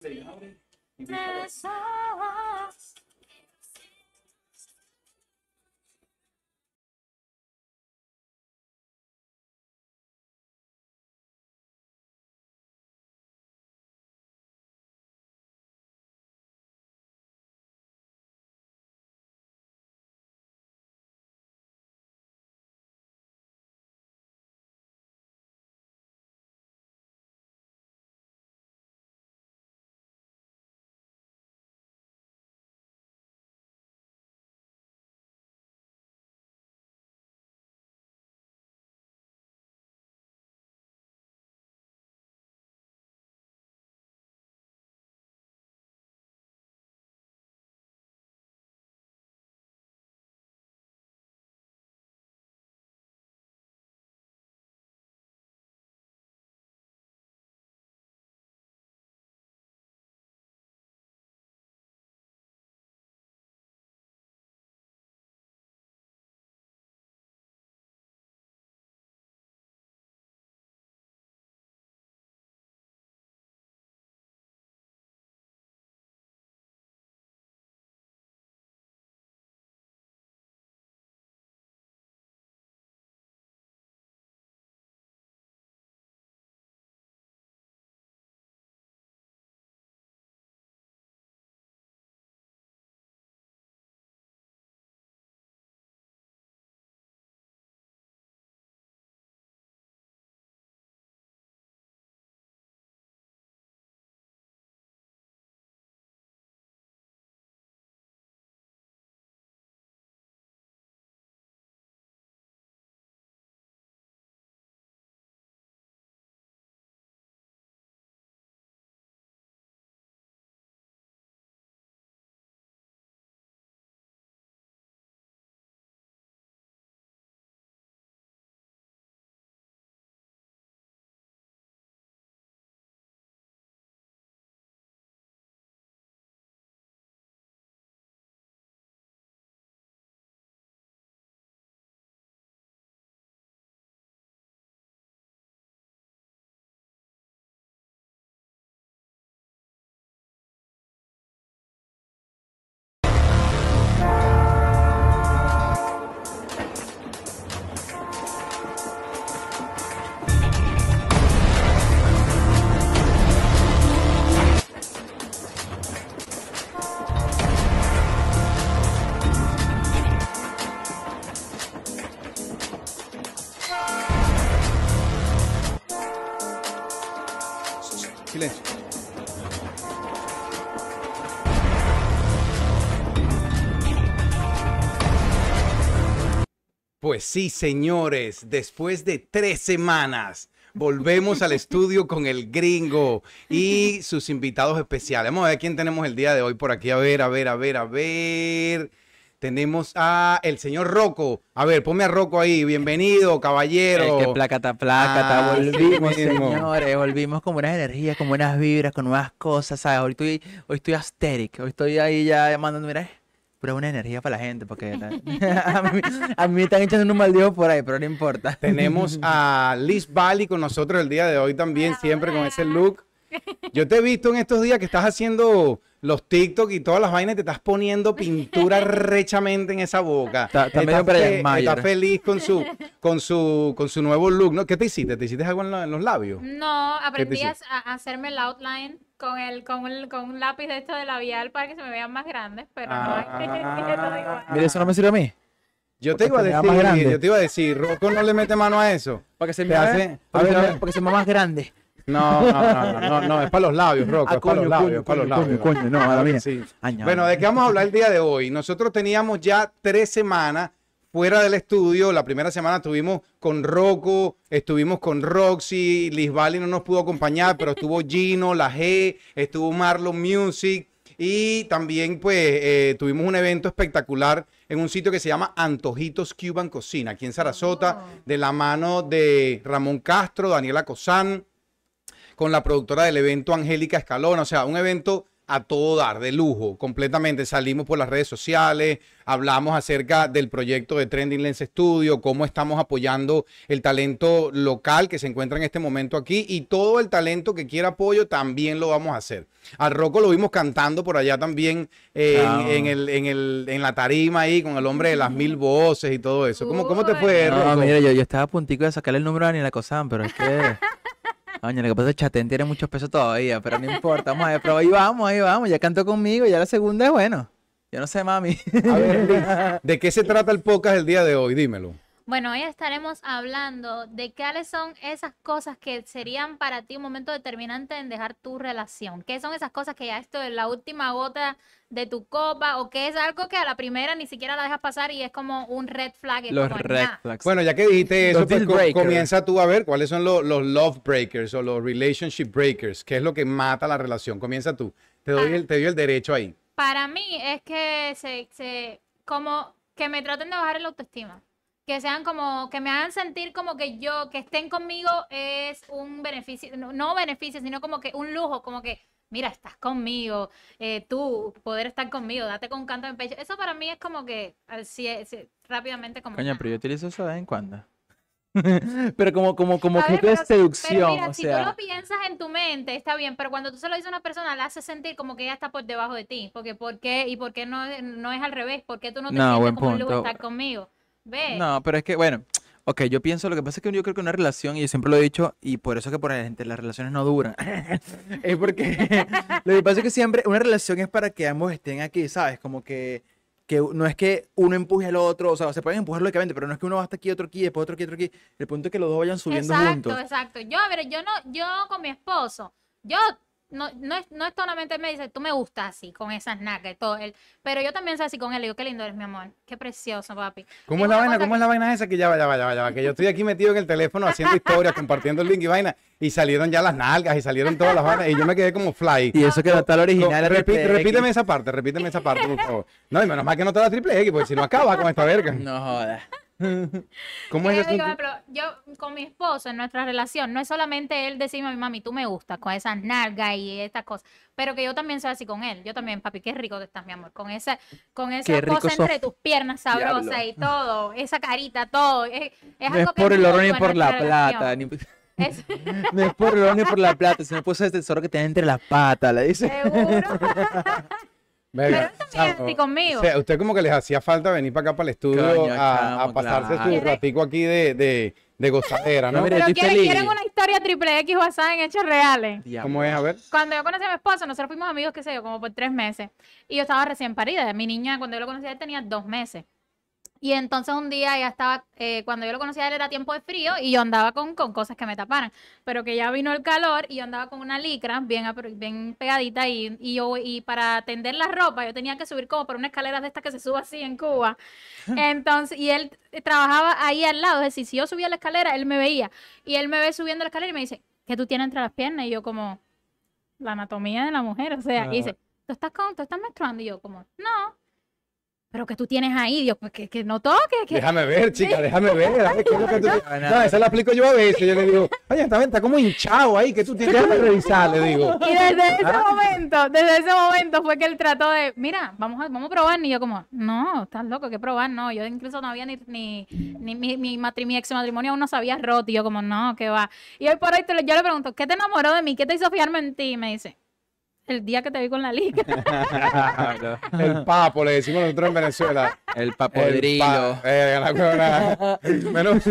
Say, how? Pues sí, señores, después de tres semanas, volvemos al estudio con el gringo y sus invitados especiales. Vamos a ver quién tenemos el día de hoy por aquí. A ver, a ver, a ver, a ver. Tenemos a el señor Rocco. A ver, ponme a Rocco ahí. Bienvenido, caballero. El que placata, placata. Ah, volvimos, sí señores. Volvimos con buenas energías, con buenas vibras, con nuevas cosas, ¿sabes? Hoy estoy, hoy estoy asteric. Hoy estoy ahí ya mandando, mira, pura buena energía para la gente, porque la- a, mí, a mí me están echando un maldito por ahí, pero no importa. Tenemos a Liz Bali con nosotros el día de hoy también, siempre con ese look. Yo te he visto en estos días que estás haciendo los TikTok y todas las vainas, y te estás poniendo pintura rechamente en esa boca. Está- está Brian fe- estás feliz con su, con su, con su nuevo look, ¿no? ¿Qué te hiciste? ¿Te hiciste algo en, la- en los labios? No, aprendí a, a hacerme el outline con el, con el, con un lápiz de esto de labial para que se me vean más grandes, pero Ah. no, eso da igual. Mira, eso no me sirve a mí. Yo te iba a decir, más grande. yo te iba a decir, Rocco no le mete mano a eso. Para que se me hace- hace, a ver, a ver. porque se me más grande. No, no, no, no, no, no, es para los labios, Rocco, Ah, es para los coño, labios, para los coño, labios. coño, no. Sí. Año, Bueno, ¿de qué vamos a hablar el día de hoy? Nosotros teníamos ya tres semanas fuera del estudio. La primera semana estuvimos con Rocco, estuvimos con Roxy, Liz Valley no nos pudo acompañar, pero estuvo Gino, La G, estuvo Marlon Music y también pues eh, tuvimos un evento espectacular en un sitio que se llama Antojitos Cuban Cocina, aquí en Sarasota, de la mano de Ramón Castro, Daniela Cosán, con la productora del evento Angélica Escalona, o sea, un evento a todo dar, de lujo, completamente. Salimos por las redes sociales, hablamos acerca del proyecto de Trending Lens Studio, cómo estamos apoyando el talento local que se encuentra en este momento aquí y todo el talento que quiera apoyo también lo vamos a hacer. Al Rocco lo vimos cantando por allá también eh, en- Claro. en, el, en, el, en la tarima ahí con el hombre de las mil voces y todo eso. ¿Cómo, cómo te fue. No, Rocco? mira, yo, yo estaba a puntico de sacarle el número a Daniela Cosán, pero es que... Coño, lo que pasa es que Chatén tiene muchos pesos todavía, pero no importa, vamos a ver, pero ahí vamos, ahí vamos, ya cantó conmigo, ya la segunda es bueno. Yo no sé, mami. A ver, ¿de qué se trata el podcast el día de hoy? Dímelo. Bueno, hoy estaremos hablando de cuáles son esas cosas que serían para ti un momento determinante en dejar tu relación. ¿Qué son esas cosas que ya esto es la última gota de tu copa o que es algo que a la primera ni siquiera la dejas pasar y es como un red flag? Los como, red flags. Bueno, ya que dijiste eso, pues comienza tú a ver cuáles son los, los love breakers o los relationship breakers, qué es lo que mata la relación. Comienza tú. Te doy Ah. el, te doy el derecho ahí. Para mí es que se, se como que me traten de bajar el autoestima. Que sean como, que me hagan sentir como que yo, que estén conmigo es un beneficio, no, no beneficio, sino como que un lujo, como que, mira, estás conmigo, eh, tú, poder estar conmigo, date con un canto en el pecho. Eso para mí es como que, así, así, rápidamente como... Coño, pero yo utilizo eso de vez en cuando. pero como, como, como ver, de seducción, Pero mira, o si tú lo piensas en tu mente, está bien, pero cuando tú se lo dices a una persona, la haces sentir como que ella está por debajo de ti. Porque, ¿por qué? ¿Y por qué no, no es al revés? ¿Por qué tú no te No, sientes como un lujo estar conmigo? No, pero es que, bueno, ok, yo pienso, lo que pasa es que yo creo que una relación, y yo siempre lo he dicho, y por eso que por la gente las relaciones no duran, es porque lo que pasa es que siempre una relación es para que ambos estén aquí, ¿sabes? Como que, que no es que uno empuje al otro, o sea, se pueden empujar lógicamente, pero no es que uno va hasta aquí, otro aquí, después otro aquí, otro aquí. El punto es que los dos vayan subiendo exacto, juntos. exacto. Yo, a ver, yo no, yo con mi esposo, yo no, no es, no es solamente él me dice, tú me gustas así, con esas nalgas y todo él, pero yo también soy así con él, le digo, qué lindo eres, mi amor, qué precioso, papi. ¿Cómo es la vaina? ¿Cómo es la vaina esa? Que ya va, ya va, ya va, ya va, Que yo estoy aquí metido en el teléfono haciendo historias, compartiendo el link y vaina, y salieron ya las nalgas y salieron todas las vainas, y yo me quedé como fly. Y eso que no está el original. Repi- RTX. repíteme esa parte, repíteme esa parte, por favor. No, y menos mal que no te da triple X, porque si no acaba con esta verga. No jodas. ¿Cómo es eso? digo, ejemplo, yo con mi esposo en nuestra relación, no es solamente él decirme a mi mami, tú me gustas con esas nalgas y estas cosas, pero que yo también soy así con él. Yo también, papi, qué rico que estás, mi amor, con esa, con esa cosa sos. entre tus piernas sabrosa y todo, esa carita, todo. Es, es No algo es por el oro ni por la plata. Ni... Es- No es por el oro ni por la plata, sino por ese tesoro que tiene entre las patas, le dice. seguro. Pero él también así conmigo. O sea, usted como que les hacía falta venir para acá para el estudio Coño, a, pasarse claro. su ratico aquí de, de, de gozadera, ¿no? Pero estoy quieren, feliz. quieren una historia triple X basada en hechos reales. ¿Cómo es? A ver. Cuando yo conocí a mi esposo, nosotros fuimos amigos, qué sé yo, como por tres meses. Y yo estaba recién parida. Mi niña, cuando yo lo conocí, él tenía dos meses. Y entonces un día ya estaba, eh, cuando yo lo conocía, él era tiempo de frío y yo andaba con, con cosas que me taparan. Pero que ya vino el calor y yo andaba con una licra bien, bien pegadita y, y yo y para tender la ropa yo tenía que subir como por una escalera de estas que se sube así en Cuba. Entonces, y él trabajaba ahí al lado, es decir, si yo subía la escalera, él me veía. Y él me ve subiendo la escalera y me dice, ¿qué tú tienes entre las piernas? Y yo como, la anatomía de la mujer, o sea, y dice, ¿tú estás, con, ¿tú estás menstruando? Y yo como, no. Pero que tú tienes ahí, Dios, pues, que, que no toques, que... Déjame ver, chica, déjame ver. déjame- ¿qué es lo que tú- No, esa la aplico yo a veces. Yo le digo, oye, está, está como hinchado ahí, que tú tienes que revisar, le digo. Y desde ese Ah. momento, desde ese momento fue que él trató de, mira, vamos a, vamos a probar. Y yo como, no, estás loco, que probar, no. Yo incluso no había ni, ni, ni mi, mi, matri- mi ex matrimonio aún no se había roto. Y yo como, no, que va. Y hoy por hoy te yo le pregunto, ¿qué te enamoró de mí? ¿Qué te hizo fiarme en ti? Y me dice, el día que te vi con la liga. El papo, le decimos nosotros en Venezuela. El El papodrilo. pa- eh, la. Menos-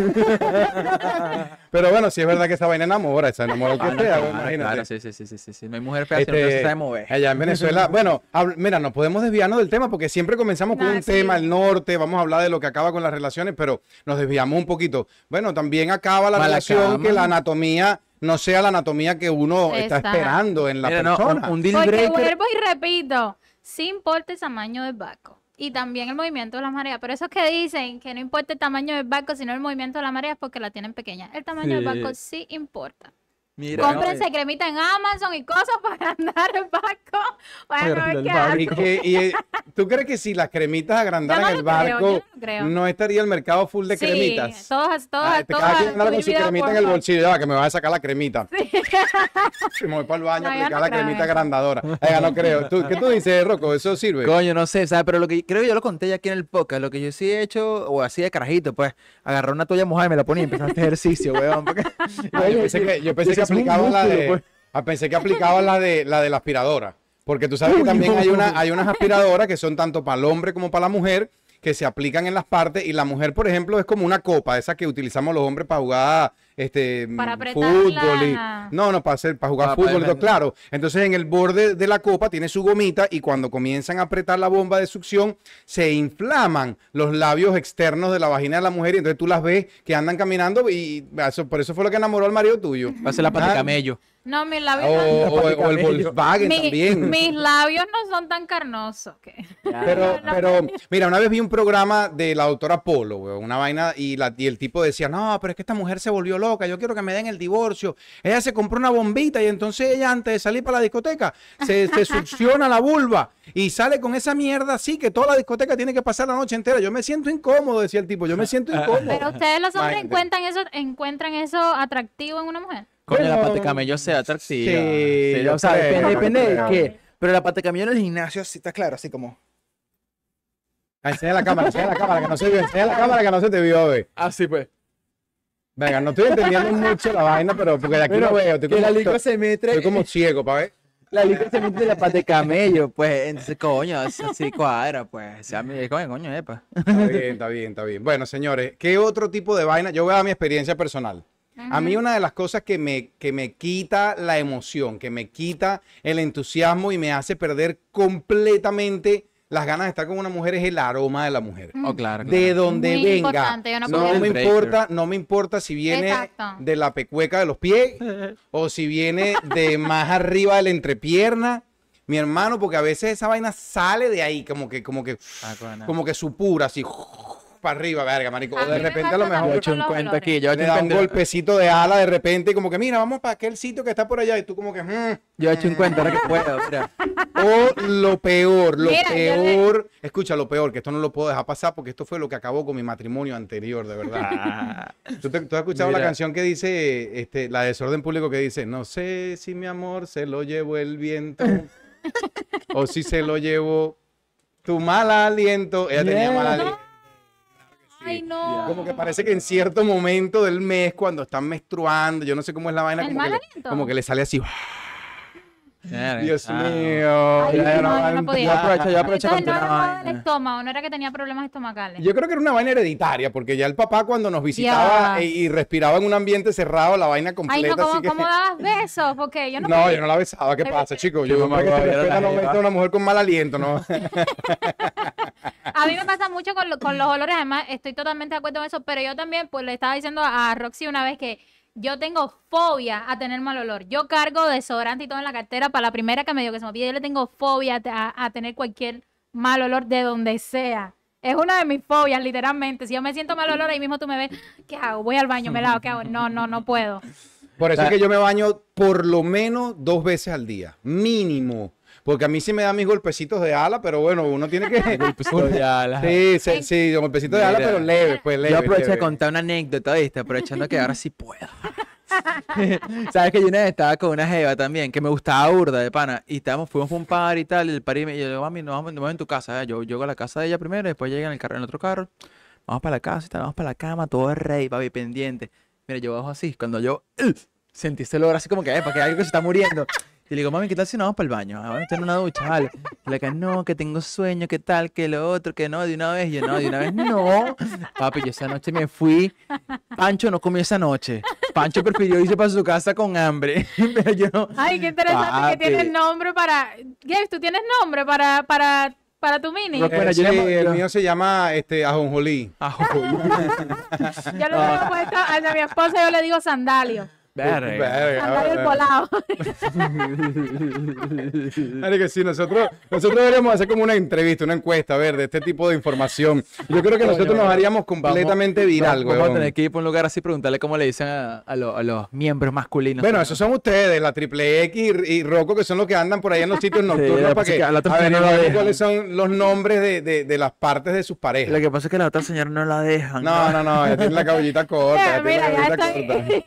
Pero bueno, sí es verdad que esa vaina enamora, esa enamora el que Ah, no, sea, claro, imagínate. claro, sí, sí, sí, sí, sí, sí. No hay mujer fea, sino que no se Este, sabe mover. allá en Venezuela, bueno, mira, no podemos desviarnos del tema porque siempre comenzamos con un sí. tema, el norte, vamos a hablar de lo que acaba con las relaciones, pero nos desviamos un poquito. Bueno, también acaba la relación que la anatomía no sea la anatomía que uno está esperando en la Mira, no, un- persona. un deal Porque vuelvo y repito, sí importa el tamaño del barco. Y también el movimiento de las mareas. Pero esos que dicen que no importa el tamaño del barco, sino el movimiento de la marea es porque la tienen pequeña. El tamaño del barco sí importa. Mira, Cómprense cremita en Amazon y cosas para andar el barco. Para Para ver el qué barco. hacen. Y que- y, eh, ¿Tú crees que si las cremitas agrandaran no el creo, barco, no creo. no estaría el mercado full de Sí, cremitas? todas, todas, Ah, te todas. cada quien andara con su cremita en el bolsillo, ya va, que me va a sacar la cremita. Me voy para el baño No, a aplicar no la creo cremita agrandadora. No creo. ¿Tú- ¿Qué tú dices, Rocco? ¿Eso sirve? Coño, no sé, ¿sabes? Pero lo que creo que yo lo conté ya aquí en el podcast. Lo que yo sí he hecho, o así de carajito, pues, agarrar una toalla mojada y me la ponía y empezar a hacer ejercicio, weón. porque- Ah, yo pensé que, yo pensé que aplicaba la de, pues. ah, pensé que aplicaba la de la de la aspiradora. Porque tú sabes que también hay una, hay unas aspiradoras que son tanto para el hombre como para la mujer, que se aplican en las partes, y la mujer, por ejemplo, es como una copa, esa que utilizamos los hombres para jugar este Para mm, apretar fútbol y no, no, para hacer, para jugar Ah, fútbol, para claro. Entonces en el borde de la copa tiene su gomita y cuando comienzan a apretar la bomba de succión, se inflaman los labios externos de la vagina de la mujer y entonces tú las ves que andan caminando y eso, por eso fue lo que enamoró al marido tuyo. Va a ser la pata de Ah, camello. No, mis O, labios, o- o el. Volkswagen no, mi- también. mis labios no son tan carnosos. que- Pero, pero, mira, una vez vi un programa de la doctora Polo, weón, una vaina, y, la, y el tipo decía, no, pero es que esta mujer se volvió loca, yo quiero que me den el divorcio. Ella se compró una bombita y entonces ella antes de salir para la discoteca se, se succiona la vulva y sale con esa mierda así que toda la discoteca tiene que pasar la noche entera. Yo me siento incómodo, decía el tipo, yo me siento incómodo. Pero ustedes los hombres encuentran eso, encuentran eso atractivo en una mujer. Coño, la Bueno, pata de camello sea atractiva. sí, yo o sea, creo, depende, de qué. Pero la pata de camello en el gimnasio sí está claro, así como. Ah, Enseña la cámara, enseña la cámara, que no se vio, enseña la cámara que no se te vio, ve. Así pues. Venga, no estoy entendiendo mucho la vaina, pero porque de aquí no veo, estoy que la como, lico se mete. estoy como ciego, pa' ver. La lico se mete de la pata de camello, pues. Entonces, coño, así cuadra, pues. O sea, coño, coño, epa. Está bien, está bien, está bien. Bueno, señores, ¿qué otro tipo de vaina? Yo voy a dar mi experiencia personal. A mí una de las cosas que me, que me quita la emoción, que me quita el entusiasmo y me hace perder completamente las ganas de estar con una mujer es el aroma de la mujer. Oh, claro. De donde Muy venga. no me importa, no me importa si viene Exacto. de la pecueca de los pies o si viene de más arriba de la entrepierna. Mi hermano, porque a veces esa vaina sale de ahí, como que, como que, Ah, como que supura así para arriba, verga, marico. O de repente a lo Yo mejor he también. hecho un cuento aquí. Yo he le hecho da un, un cuento- golpecito de ala de repente y como que mira, vamos para aquel sitio que está por allá y tú como que mm. yo he hecho un cuento ahora que puedo. Mira. o lo peor, lo Mira, yo le- peor, escucha lo peor, que esto no lo puedo dejar pasar porque esto fue lo que acabó con mi matrimonio anterior, de verdad. ¿Tú, te- tú has escuchado la Mira. canción que dice, este, la de desorden público que dice, no sé si mi amor se lo llevó el viento o si se lo llevó tu mal aliento. Ella tenía mal aliento. Ay, no. Como que parece que en cierto momento del mes, cuando están menstruando, yo no sé cómo es la vaina, ¿El como que, mal le, aliento? como que le sale así. Dios Ah. mío. Ay, ya no, era yo no vaina- podía. Yo aprovecho, yo aprovecho con Entonces no una era del estómago, no era que tenía problemas estomacales. Yo creo que era una vaina hereditaria, porque ya el papá cuando nos visitaba e- y, respiraba en un ambiente cerrado, la vaina Ay, completa. no, ¿cómo, así que- cómo dabas besos? Porque yo no, No, podía. yo no la besaba. ¿Qué Ay, pasa, chicos? Yo no no mete a una mujer con mal aliento, ¿no? A mí me pasa mucho con, lo- con los olores, además estoy totalmente de acuerdo con eso, pero yo también, pues le estaba diciendo a Roxy una vez que yo tengo fobia a tener mal olor. Yo cargo desodorante y todo en la cartera para la primera que me dio que se me pide. Yo le tengo fobia a, a tener cualquier mal olor de donde sea. Es una de mis fobias, literalmente. Si yo me siento mal olor, ahí mismo tú me ves, ¿qué hago? Voy al baño, me lavo, ¿qué hago? No, no, no puedo. Por eso O es que yo me baño por lo menos dos veces al día, mínimo. Porque a mí sí me dan mis golpecitos de ala, pero bueno, uno tiene que... Golpecito de ala. Sí, sí, sí, golpecitos de ala, pero leve, pues leve. Yo aprovecho de contar una anécdota, ¿viste? Aprovechando que ahora sí puedo. Sabes que yo una vez estaba con una jeva también, que me gustaba burda de pana, y estábamos, fuimos a un par y tal, y el par y me y yo digo, mami, nos vamos, vamos en tu casa, ¿eh? yo llego a la casa de ella primero, después llega en el carro, en el otro carro, vamos para la casa y tal, vamos para la cama, todo es rey, papi, pendiente. Mira, yo bajo así, cuando yo ¡ugh! sentí ese olor así como que, para que hay algo que se está muriendo. Y le digo, mami, ¿qué tal si nos vamos para el baño? Ah, vamos a tener una ducha, vale. Y la que no, que tengo sueño, que tal, que lo otro, que no, de una vez. Y yo, no, de una vez no. Papi, yo esa noche me fui. Pancho no comió esa noche. Pancho prefirió irse para su casa con hambre. Pero yo no. Ay, qué interesante que tienes nombre para... Gabe, ¿tú tienes nombre para, para, para tu mini? Rock- Eh, Bueno, yo sí, llamo- el mío se llama este, ajonjolí. Joder. Yo le he puesto a mi esposa, yo le digo sandalio. Andar el volado. Que sí, nosotros, nosotros deberíamos hacer como una entrevista, una encuesta, a ver, de este tipo de información. Yo creo que nosotros nos haríamos completamente viral, Vamos a tener que ir por un lugar así y preguntarle cómo le dicen a, a lo- a los miembros masculinos. Bueno, esos son ustedes, la Triple X y, y Rocco, que son los que andan por ahí en los sitios nocturnos lo que para que, que a la averiguar señora no la dejan. cuáles son los nombres de, de- de las partes de sus Lo parejas. que pasa es que la otra señora no la dejan. No, no, no, ella tiene la cabellita corta. ella Eh, tiene la Mira, ya cabellita corta. estoy.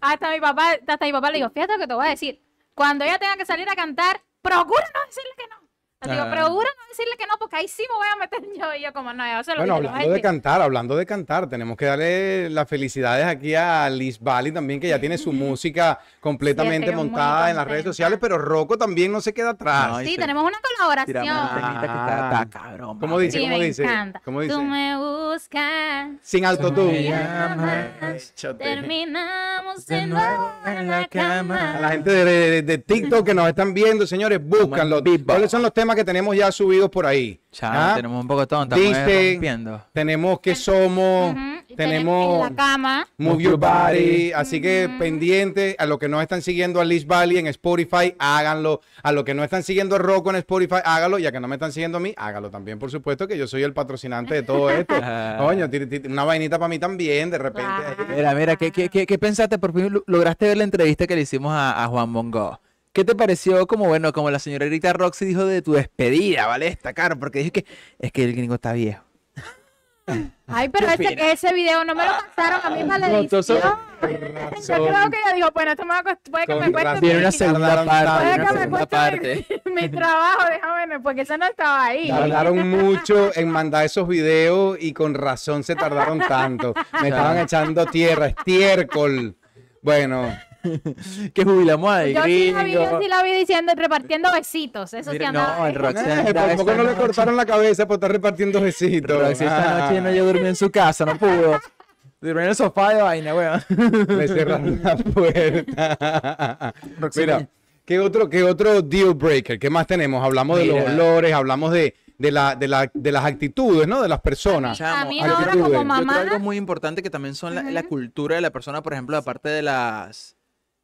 hasta mi papá, hasta mi papá le digo, fíjate lo que te voy a decir. Cuando ella tenga que salir a cantar, procura no decirle que no. Le digo, Ah. procura no decirle que no, porque ahí sí me voy a meter yo. Y yo, como no, yo se lo Bueno, hablando de cantar, hablando de cantar, tenemos que darle las felicidades aquí a Liz Valley también, que ya tiene su música completamente montada en las redes sociales, pero Rocco también no se queda atrás. No, Sí, sí. tenemos una colaboración. Tiramos un temita que está, Ah. está cabrón. ¿Cómo dice? Sí, ¿Cómo dice? encanta. ¿Cómo dice? Tú me buscas, Sin. Me llamas, terminamos de nuevo en la A la cama. gente de, de- de TikTok que nos están viendo, señores, búscanlo. ¿Cuáles son los temas que tenemos ya subidos por ahí? Chao, ¿Ah? tenemos un poco tonto. Estamos Viste, tenemos que somos, tenemos en la cama. Move Your Body, así que pendiente a los que no están siguiendo a Liz Valley en Spotify, háganlo. A los que no están siguiendo a Rocco en Spotify, hágalo. Y a que no me están siguiendo a mí, hágalo también, por supuesto, que yo soy el patrocinante de todo esto. Coño, una vainita para mí también, de repente. Mira, mira, ¿qué, qué, qué, qué pensaste? Por fin lo- lograste ver la entrevista que le hicimos a, a Juan Mongo. ¿Qué te pareció como, bueno, como la señorita Roxy dijo de tu despedida, ¿vale? Está caro, porque dijo que es que el gringo está viejo. Ay, pero ¿Qué ese, ese video no me lo pasaron a mí para la edición. Yo creo que ella dijo, bueno, esto me va a cost- puede que me cueste. Viene una segunda parte, puede que me cueste parte. mi, mi trabajo, déjame porque eso no estaba ahí. Tardaron mucho en mandar esos videos y con razón se tardaron tanto. Me estaban echando tierra, estiércol. Bueno, Que jubilamos al Yo sí, la vi, yo sí la vi diciendo, repartiendo besitos. Eso sí Mira, andaba. no, el Roxy eh, anda por poco esta no le cortaron la cabeza por estar repartiendo besitos. Roxy esta Ah. noche no yo durmió en su casa, no pudo. Durmió en el sofá de vaina, weón. Me cerraron la puerta. Roxy, Mira, ¿qué otro, ¿qué otro deal breaker? ¿Qué más tenemos? Hablamos de los Mira. olores, hablamos de, de, la, de, la, de las actitudes, ¿no? De las personas. A mí Chamo, ahora actitudes. como Yo Yo creo mamá, algo muy importante que también son la, la cultura de la persona, por ejemplo, aparte de las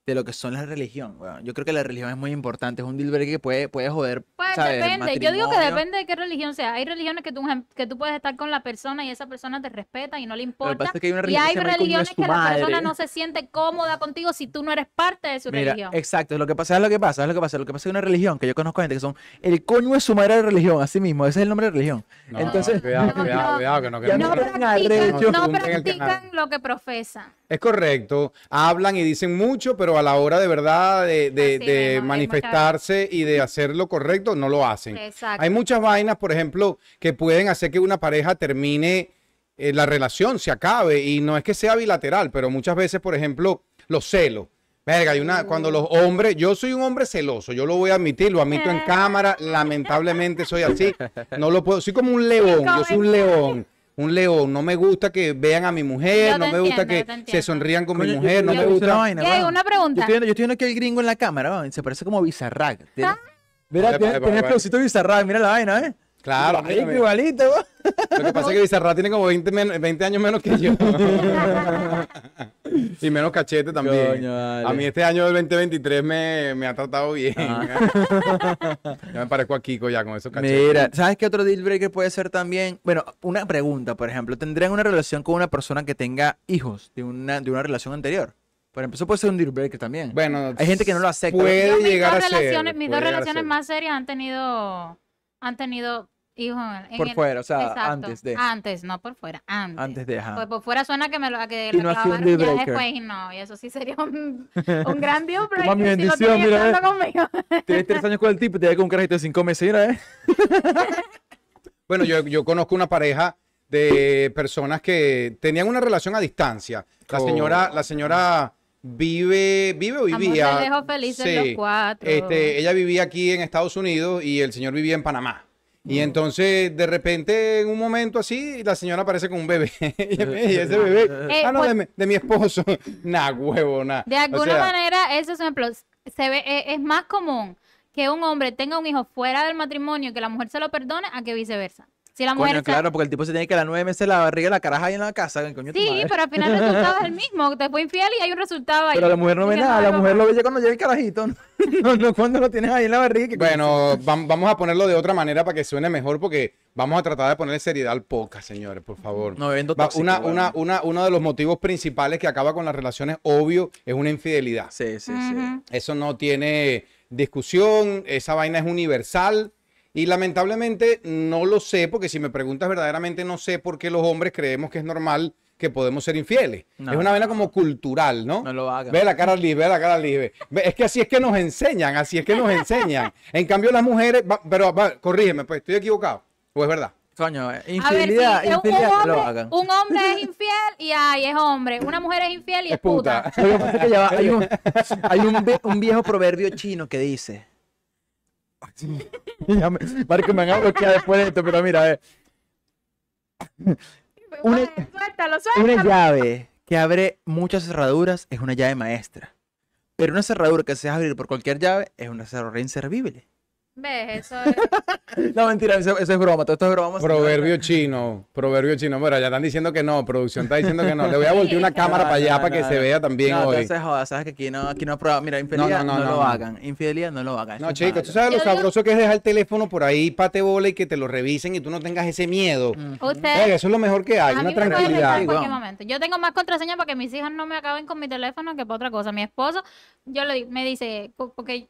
de lo que son la religión. Yo creo que la religión es muy importante, es un deal breaker que puede, puede joder, pues ¿sabes? Depende. Yo digo que depende de qué religión sea. Hay religiones que tú, que tú puedes estar con la persona y esa persona te respeta y no le Lo que importa. pasa es que hay una Y hay que religiones que la persona no se siente cómoda contigo si tú no eres parte de su Mira, religión. exacto, lo que pasa es lo que pasa, es lo que pasa, lo que pasa es que hay una religión que yo conozco gente que son el coño de su madre de religión, así mismo, ese es el nombre de religión. No, Entonces, cuidado, No, cuidado, no. cuidado, que no no no que- arrecho. practican, no practican lo que profesan. Es correcto, hablan y dicen mucho, pero a la hora de verdad de, de- de manifestarse y de hacer lo correcto, no lo hacen. Exacto. Hay muchas vainas, por ejemplo, que pueden hacer que una pareja termine eh, la relación, se acabe, y no es que sea bilateral, pero muchas veces, por ejemplo, los celos. Verga, hay una, cuando los hombres, yo soy un hombre celoso, yo lo voy a admitir, lo admito en cámara, lamentablemente soy así, no lo puedo, soy como un león, yo soy un león, un león, no me gusta que vean a mi mujer, no me gusta entiendo, que se sonrían con mi yo- mujer, no yo me a decir una gusta. vaina, weón. una Yo pregunta. estoy, viendo, yo estoy viendo aquí el gringo en la cámara, se parece como Bizarrap. Tiene- Mira, Epa, tiene, epa, tiene epa. flowcito Bizarrap, mira la vaina, ¿eh? Claro, Igualito. Lo que pasa es que Bizarra tiene como 20, men- 20 años menos que yo. y menos cachete también. Coño, vale. A mí este año del 2023 me, me ha tratado bien. ya me parezco a Kiko ya con esos cachetes. Mira, ¿sabes qué otro deal breaker puede ser también? Bueno, una pregunta, por ejemplo, ¿tendrían una relación con una persona que tenga hijos de una, de una relación anterior? Por ejemplo, eso puede ser un deal breaker también. Bueno, Hay gente que no lo acepta. Puede llegar dos a ser. relaciones, mis dos relaciones más serias han tenido, han tenido Por el- fuera, o sea, Exacto. antes de. Antes, no por fuera, antes. Antes de, ajá. Pues por fuera suena que me lo a que Y no un ya después y no, y eso sí sería un, un gran deal breaker. Mi bendición, mira, conmigo. Tienes tres años con el tipo y te da con un carajito de cinco meses, mira, ¿eh? Bueno, yo, yo conozco una pareja de personas que tenían una relación a distancia. La Oh. señora, la señora vive, vive o vivía. Amor los cuatro. Este, ella vivía aquí en Estados Unidos y el señor vivía en Panamá. Y entonces, de repente, en un momento así, la señora aparece con un bebé. y ese bebé, Eh, ah, no, pues- de, mi, de mi esposo. nah, huevo, nah. De O alguna sea, manera, eso es un ejemplo. Se ve, eh, es más común que un hombre tenga un hijo fuera del matrimonio y que la mujer se lo perdone a que viceversa. Si la mujer Coño, está- claro, porque el tipo se tiene que a las nueve meses la barriga y la caraja ahí en la casa. Coño, Sí, pero al final el resultado es el mismo. Te fue infiel y hay un resultado ahí. Pero la mujer no ve nada, la "Ay, mujer mamá". lo ve ya cuando llega el carajito. No, no cuando lo tienes ahí en la barriga. Bueno, vam- vamos a ponerlo de otra manera para que suene mejor porque vamos a tratar de ponerle seriedad al podcast, señores, por favor. No, Va- tóxico, una, una, uno de los motivos principales que acaba con las relaciones, obvio, es una infidelidad. Sí, sí, sí. Eso no tiene discusión, esa vaina es universal. Y lamentablemente no lo sé, porque si me preguntas verdaderamente no sé por qué los hombres creemos que es normal que podemos ser infieles. No. Es una vaina como cultural, ¿no? No lo hagan. Ve la cara libre, ve la cara libre. Es que así es que nos enseñan, así es que nos enseñan. En cambio las mujeres, va- pero va, corrígeme, pues estoy equivocado. ¿O es verdad? Coño, eh, ver, infidelidad, si un, infidelidad, hombre, hagan. un hombre es infiel y ay, es hombre. Una mujer es infiel y es, Es puta. hay, un, hay un, vie- un viejo proverbio chino que dice. Ya me- Marco, me van a bloquear después de esto, pero mira, eh, Una- Ay, suéltalo, una llave que abre muchas cerraduras es una llave maestra. Pero una cerradura que se deja abrir por cualquier llave es una cerradura inservible. ¿Ves? Eso es. No, mentira, eso, eso es broma, todo esto es broma. Proverbio chino, proverbio chino. Bueno, ya están diciendo que no, producción está diciendo que no. Le voy a voltear una cámara No, para allá no, para que no, se no. vea también no, hoy. entonces, joda, sabes que aquí no, aquí no prueba. Mira, infidelidad no, no, no, lo no. hagan. Infidelidad no lo hagan. No, chicos, tú sabes lo Yo digo- sabroso que es dejar el teléfono por ahí, pate bola y que te lo revisen y tú no tengas ese miedo. Mm. Usted. eso es lo mejor que hay, A una mí tranquilidad. momento. Yo tengo más contraseña para que mis hijas no me acaben con mi teléfono que para otra cosa. Mi esposo, yo le me dice, po- porque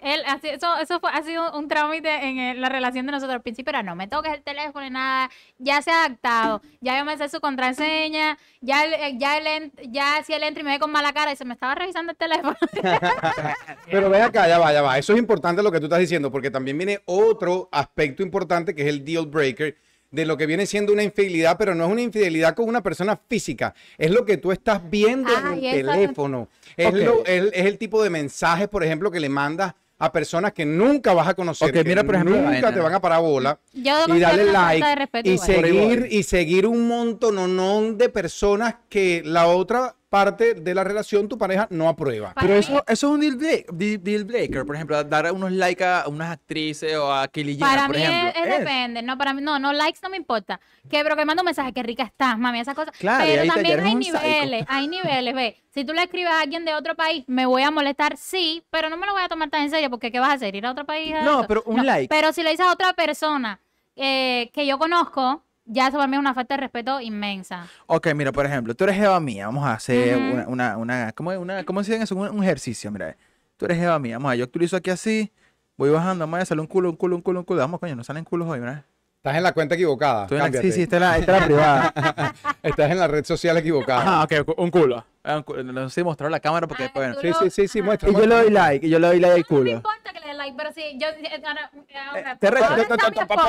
él, así- eso, eso fue, ha sido un trámite en el- la relación de nosotros. Al principio era, no me toques el teléfono ni nada. Ya se ha adaptado. Ya yo me sé su contraseña. Ya, él- eh, ya, él, ent- ya si él entra y me ve con mala cara y se me estaba revisando el teléfono. Pero ven acá, ya va, ya va. Eso es importante lo que tú estás diciendo, porque también viene otro aspecto importante que es el deal breaker de lo que viene siendo una infidelidad, pero no es una infidelidad con una persona física, es lo que tú estás viendo en Ay, el teléfono. Es, lo- es- es el tipo de mensajes, por ejemplo, que le mandas a personas que nunca vas a conocer, Ok, que mira, por ejemplo, nunca vaina. te van a parar bola. Y darle like y igual. seguir y seguir un montón de personas que la otra parte de la relación tu pareja no aprueba. Pero eso, eso es un deal, break- deal, deal breaker. Por ejemplo, dar unos likes a unas actrices o a Kylie Jenner, Para por mí ejemplo. es, es Es. depende, no para mí, no, no likes no me importa. Que pero que mando un mensaje, que rica estás, mami, esas cosas. Claro, pero también hay psycho. niveles, hay niveles, ve. Si tú le escribes a alguien de otro país, me voy a molestar, sí, pero no me lo voy a tomar tan en serio, porque ¿qué vas a hacer? ¿Ir a otro país? a No, eso? pero un like. Pero si le dices a otra persona eh, que yo conozco, ya eso para mí es una falta de respeto inmensa. Ok, mira, por ejemplo, tú eres Eva mía. Vamos a hacer una, una, una, ¿cómo, una, ¿cómo se dice eso? Un, un ejercicio, mira. Tú eres Eva mía. Vamos a, yo actualizo aquí así. Voy bajando, vamos a sale un culo, un culo, un culo, un culo. Vamos, coño, no salen culos hoy, ¿verdad? Estás en la cuenta equivocada. En la- sí, sí, esta es la, esta es la privada. Estás en la red social equivocada. Ajá, ok, un culo. Ah, un culo. No sé mostrar la cámara porque Ay, después, bueno. Sí, sí, sí, sí, muestra. Y yo le doy like, y yo le doy like al No me culo. importa que le dé like, pero si yo ahora, ahora, te reto. ahora está mi esposo.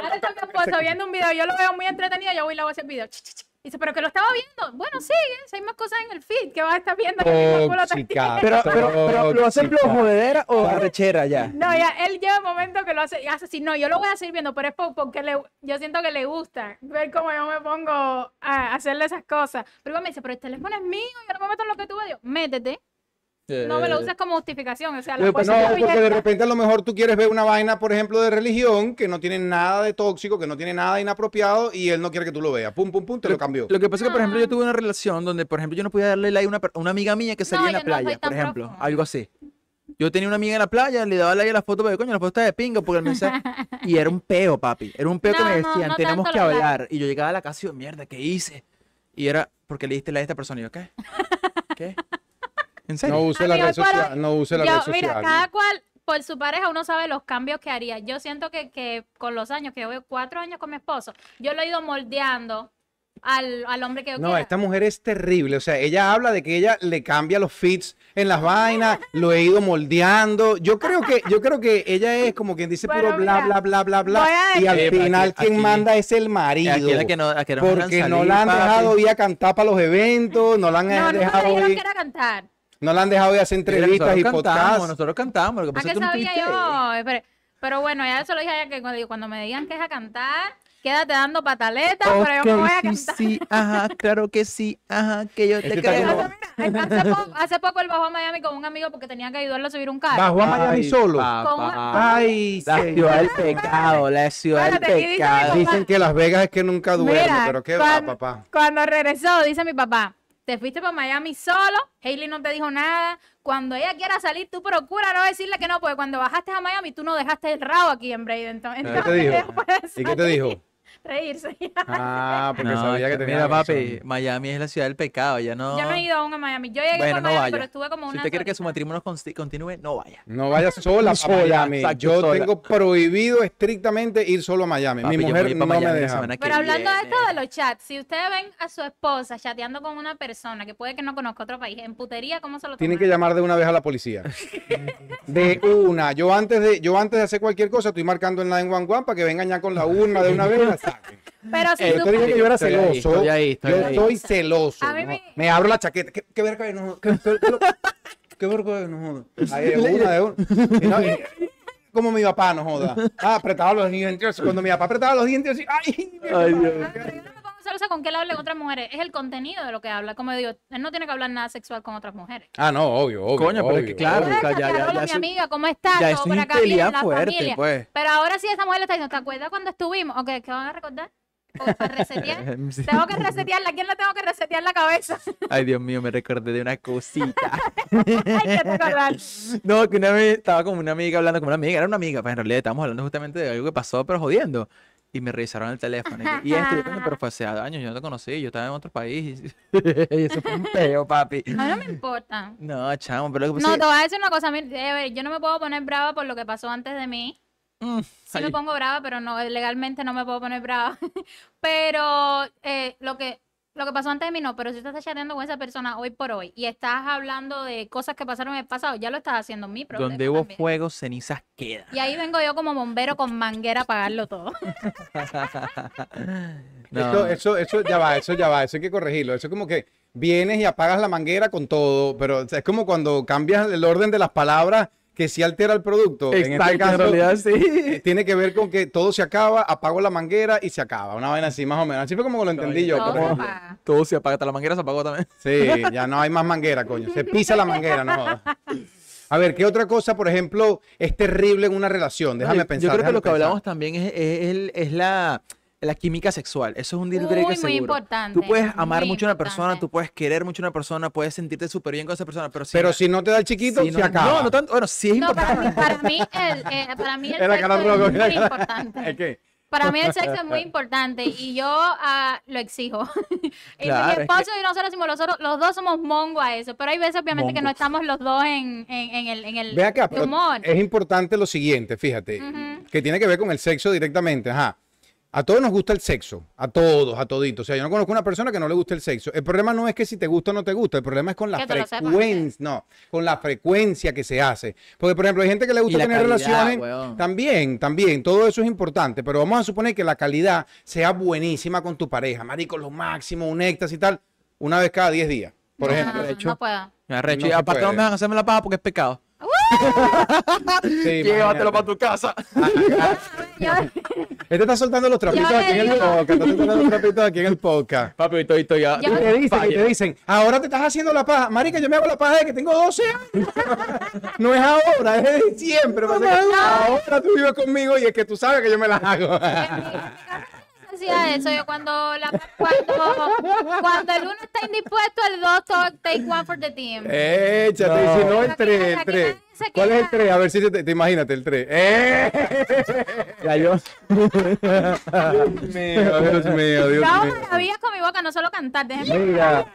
Ahora está mi esposo viendo un video, yo lo veo muy entretenido, yo voy y le hago ese video. Dice, pero que lo estaba viendo. Bueno, sigue, si hay más cosas en el feed que vas a estar viendo. Tóxica. Pero, pero, pero, ¿lo hace flow, jodedera o arrechera ya? No, ya, él lleva un momento que lo hace, y hace así, no, yo lo voy a seguir viendo, pero es por- porque le, yo siento que le gusta ver cómo yo me pongo a hacerle esas cosas. Pero igual me dice, pero el teléfono es mío, yo no me meto en lo que tú ves. Métete, no me lo uses como justificación, o sea, la Lo que fuerza No, de porque de repente a lo mejor tú quieres ver una vaina, por ejemplo, de religión que no tiene nada de tóxico, que no tiene nada de inapropiado y él no quiere que tú lo veas. Pum, pum, pum, te lo cambió. Lo que pasa es que, por ejemplo, yo Ah. tuve una relación donde, por ejemplo, yo no podía darle like a una, una amiga mía que salía en la no playa, por ejemplo, algo así. Yo tenía una amiga en la playa, le daba like a la foto, pero coño, la foto está de pinga, porque el mensaje... y era un peo, papi. Era un peo que me decían, no tenemos que hablar. Y yo llegaba a la casa y yo, mierda, ¿qué hice? Y era, porque le diste like a esta persona. Y yo, ¿qué? ¿Qué? ¿En serio? No use la red social. No use la Yo, red social. mira, cada cual por su pareja uno sabe los cambios que haría. Yo siento que, que con los años, que yo veo cuatro años con mi esposo, yo lo he ido moldeando al, al hombre que yo No, quiera. esta mujer es terrible. O sea, ella habla de que ella le cambia los feeds en las vainas, lo he ido moldeando. Yo creo que, yo creo que ella es como quien dice puro Bueno, bla, mira, bla, bla, bla, voy bla. a Y al final aquí- quien aquí- manda es el marido. Aquí que no, la que no porque no la han papi. dejado ir a cantar para los eventos, no la han no, no dejado dijeron ir, que era cantar. No la han dejado a hacer Mira, entrevistas y nosotros cantamos, podcasts. nosotros cantamos. Lo que ¿A pasa es que no sabía yo? Pero, pero bueno, ya eso lo dije a ella que cuando, cuando me digan que es a cantar, quédate dando pataletas, pero yo me voy a sí, cantar. sí, ajá, claro que sí, ajá, que yo te creo. como- hace, poco, hace poco él bajó a Miami con un amigo porque tenía que ayudarlo a subir un carro. Bajó a Miami Ay, solo. papá. Ay, La señor. ciudad del pecado, la ciudad del pecado. papá- Dicen que Las Vegas es que nunca duerme, Mira, pero qué va, papá. Cuando regresó, dice mi papá, te fuiste para Miami solo, Hailey no te dijo nada. Cuando ella quiera salir, tú procura no decirle que no, porque cuando bajaste a Miami, tú no dejaste el rabo aquí en Bradenton. ¿Qué te Entonces, dijo? ¿Y qué te dijo? Reírse. Ah, porque No, sabía que tenía mira, papi. Miami es la ciudad del pecado, ya no. Yo no he ido aún a Miami. Yo llegué Bueno, no Miami, vaya. pero estuve como Si una usted quiere que su matrimonio continúe, no vaya. No vayas sola a Sola, Miami. exacto, Yo sola. tengo prohibido estrictamente ir solo a Miami. Papi, Mi mujer no me Miami deja. Pero hablando de esto de los chats, si ustedes ven a su esposa chateando con una persona que puede que no conozca otro país, en putería, ¿cómo se lo Tienen que llamar de una vez a la policía. De una. Yo antes de, yo antes de hacer cualquier cosa estoy marcando en la 911 para que vengan ya con la urna de una vez Pero si Eh, tú Yo te dije que yo era Estoy ahí, celoso. estoy ahí, estoy yo ahí. soy celoso. A mí ¿no? me- Me abro la chaqueta. ¿Qué, qué verga? No, ¿Qué, qué, qué, lo- qué verga? No joda. Ahí de una, de una. Y no, y- como mi papá, no joda. Ah, apretaba los dientes. Cuando mi papá apretaba los dientes, así, ¡ay! Ay, Dios. Pero pongo celosa con que él hable con otras mujeres. Es el contenido de lo que habla. Como digo, él no tiene que hablar nada sexual con otras mujeres. Ah, no, obvio, obvio. Coño, pero es obvio, que claro, obvio. o sea, ya- ya- ya mi amiga, ¿cómo estás? ya eso es por acá bien, la fuerte, familia. pues. Pero ahora sí esa mujer le está diciendo, ¿te acuerdas cuando estuvimos? Ok, ¿qué van a recordar? O para resetear. Sí. Tengo que resetearla. ¿A quién le tengo que resetear la cabeza? Ay, Dios mío, me recordé de una cosita. Ay. No, que una vez estaba con una amiga hablando con una amiga, era una amiga, pues en realidad estábamos hablando justamente de algo que pasó, pero jodiendo. Y me revisaron el teléfono. Y, y esto, y yo, "Coño, pero fue hace años, yo no te conocí, yo estaba en otro país. y eso fue un peo, papi. A mí no me importa. No, chamo, pero lo que pasa No, te voy a decir una cosa. eh, yo no me puedo poner brava por lo que pasó antes de mí. Mm, Sí me pongo brava, pero no, legalmente no me puedo poner brava. pero eh, lo que lo que pasó antes de mí no, pero si tú estás chateando con esa persona hoy por hoy y estás hablando de cosas que pasaron en el pasado, ya lo estás haciendo mi problema. Donde hubo también. fuego, cenizas quedan. Y ahí vengo yo como bombero con manguera a apagarlo todo. No. Eso, eso, eso ya va, eso ya va, eso hay que corregirlo. Eso es como que vienes y apagas la manguera con todo, pero o sea, es como cuando cambias el orden de las palabras que sí altera el producto. en este en caso, realidad eh, sí. tiene que ver con que todo se acaba, apago la manguera y se acaba. Una vaina así, más o menos. Así fue como lo entendí yo. Todo por se ejemplo. apaga. Todo se apaga, hasta la manguera se apagó también. Sí, ya no hay más manguera, coño. Se pisa la manguera, no jodas. A ver, ¿qué otra cosa, por ejemplo, es terrible en una relación? Déjame yo, pensar. Yo creo que lo que pensar. hablamos también es, es la, la química sexual. Eso es un deal breaker Muy, muy seguro. importante, Tú puedes amar muy mucho a una persona, importante. tú puedes querer mucho a una persona, puedes sentirte súper bien con esa persona, pero si, Pero si no te da el chiquito, si se no, acaba. No, no tanto. Bueno, sí es No, para importante. mí, para mí el, eh, para mí el sexo es muy importante. ¿Es qué? Para mí el sexo es muy importante y yo ah, lo exijo. y Claro, mi es esposo y nosotros decimos, los, otros- los dos somos mongo a eso, pero hay veces obviamente que no estamos los dos en, en, en el, en el Ve acá, humor. es importante lo siguiente, fíjate, que tiene que ver con el sexo directamente. Ajá. A todos nos gusta el sexo, a todos, a toditos. O sea, yo no conozco una persona que no le guste el sexo. El problema no es que si te gusta o no te gusta, el problema es con la frecuencia, no, con la frecuencia que se hace. Porque, por ejemplo, hay gente que le gusta tener calidad, relaciones. weón. También, también, todo eso es importante, pero vamos a suponer que la calidad sea buenísima con tu pareja, marico, lo máximo, un éxtasis y tal, una vez cada 10 días, por No, ejemplo. no, hecho. no puedo. Me arrecho. No y se aparte no me van a hacerme la paja porque es pecado. Sí, Llévatelo para tu casa. Yo- Este está soltando los trapitos aquí en el podcast. Está soltando los trapitos aquí en el podcast. Papi, estoy, estoy ya. Y te dicen, y te dicen, ahora te estás haciendo la paja. Marica, yo me hago la paja de que tengo 12 años. no es ahora, es de que ahora tú vives conmigo y es que tú sabes que yo me la hago. Decía eso, yo cuando, la, cuando, cuando el uno está indispuesto, el dos to- take one for the team. Échate, y si no el Aquí 3, nadie- el aquí 3. nadie se ¿Cuál es el queda. 3? A ver si te, te imagínate el 3. ¡Eh! Ya yo. Dios mío, Dios mío, Dios mío. maravillas con mi boca, no solo cantar. Déjenme Mira,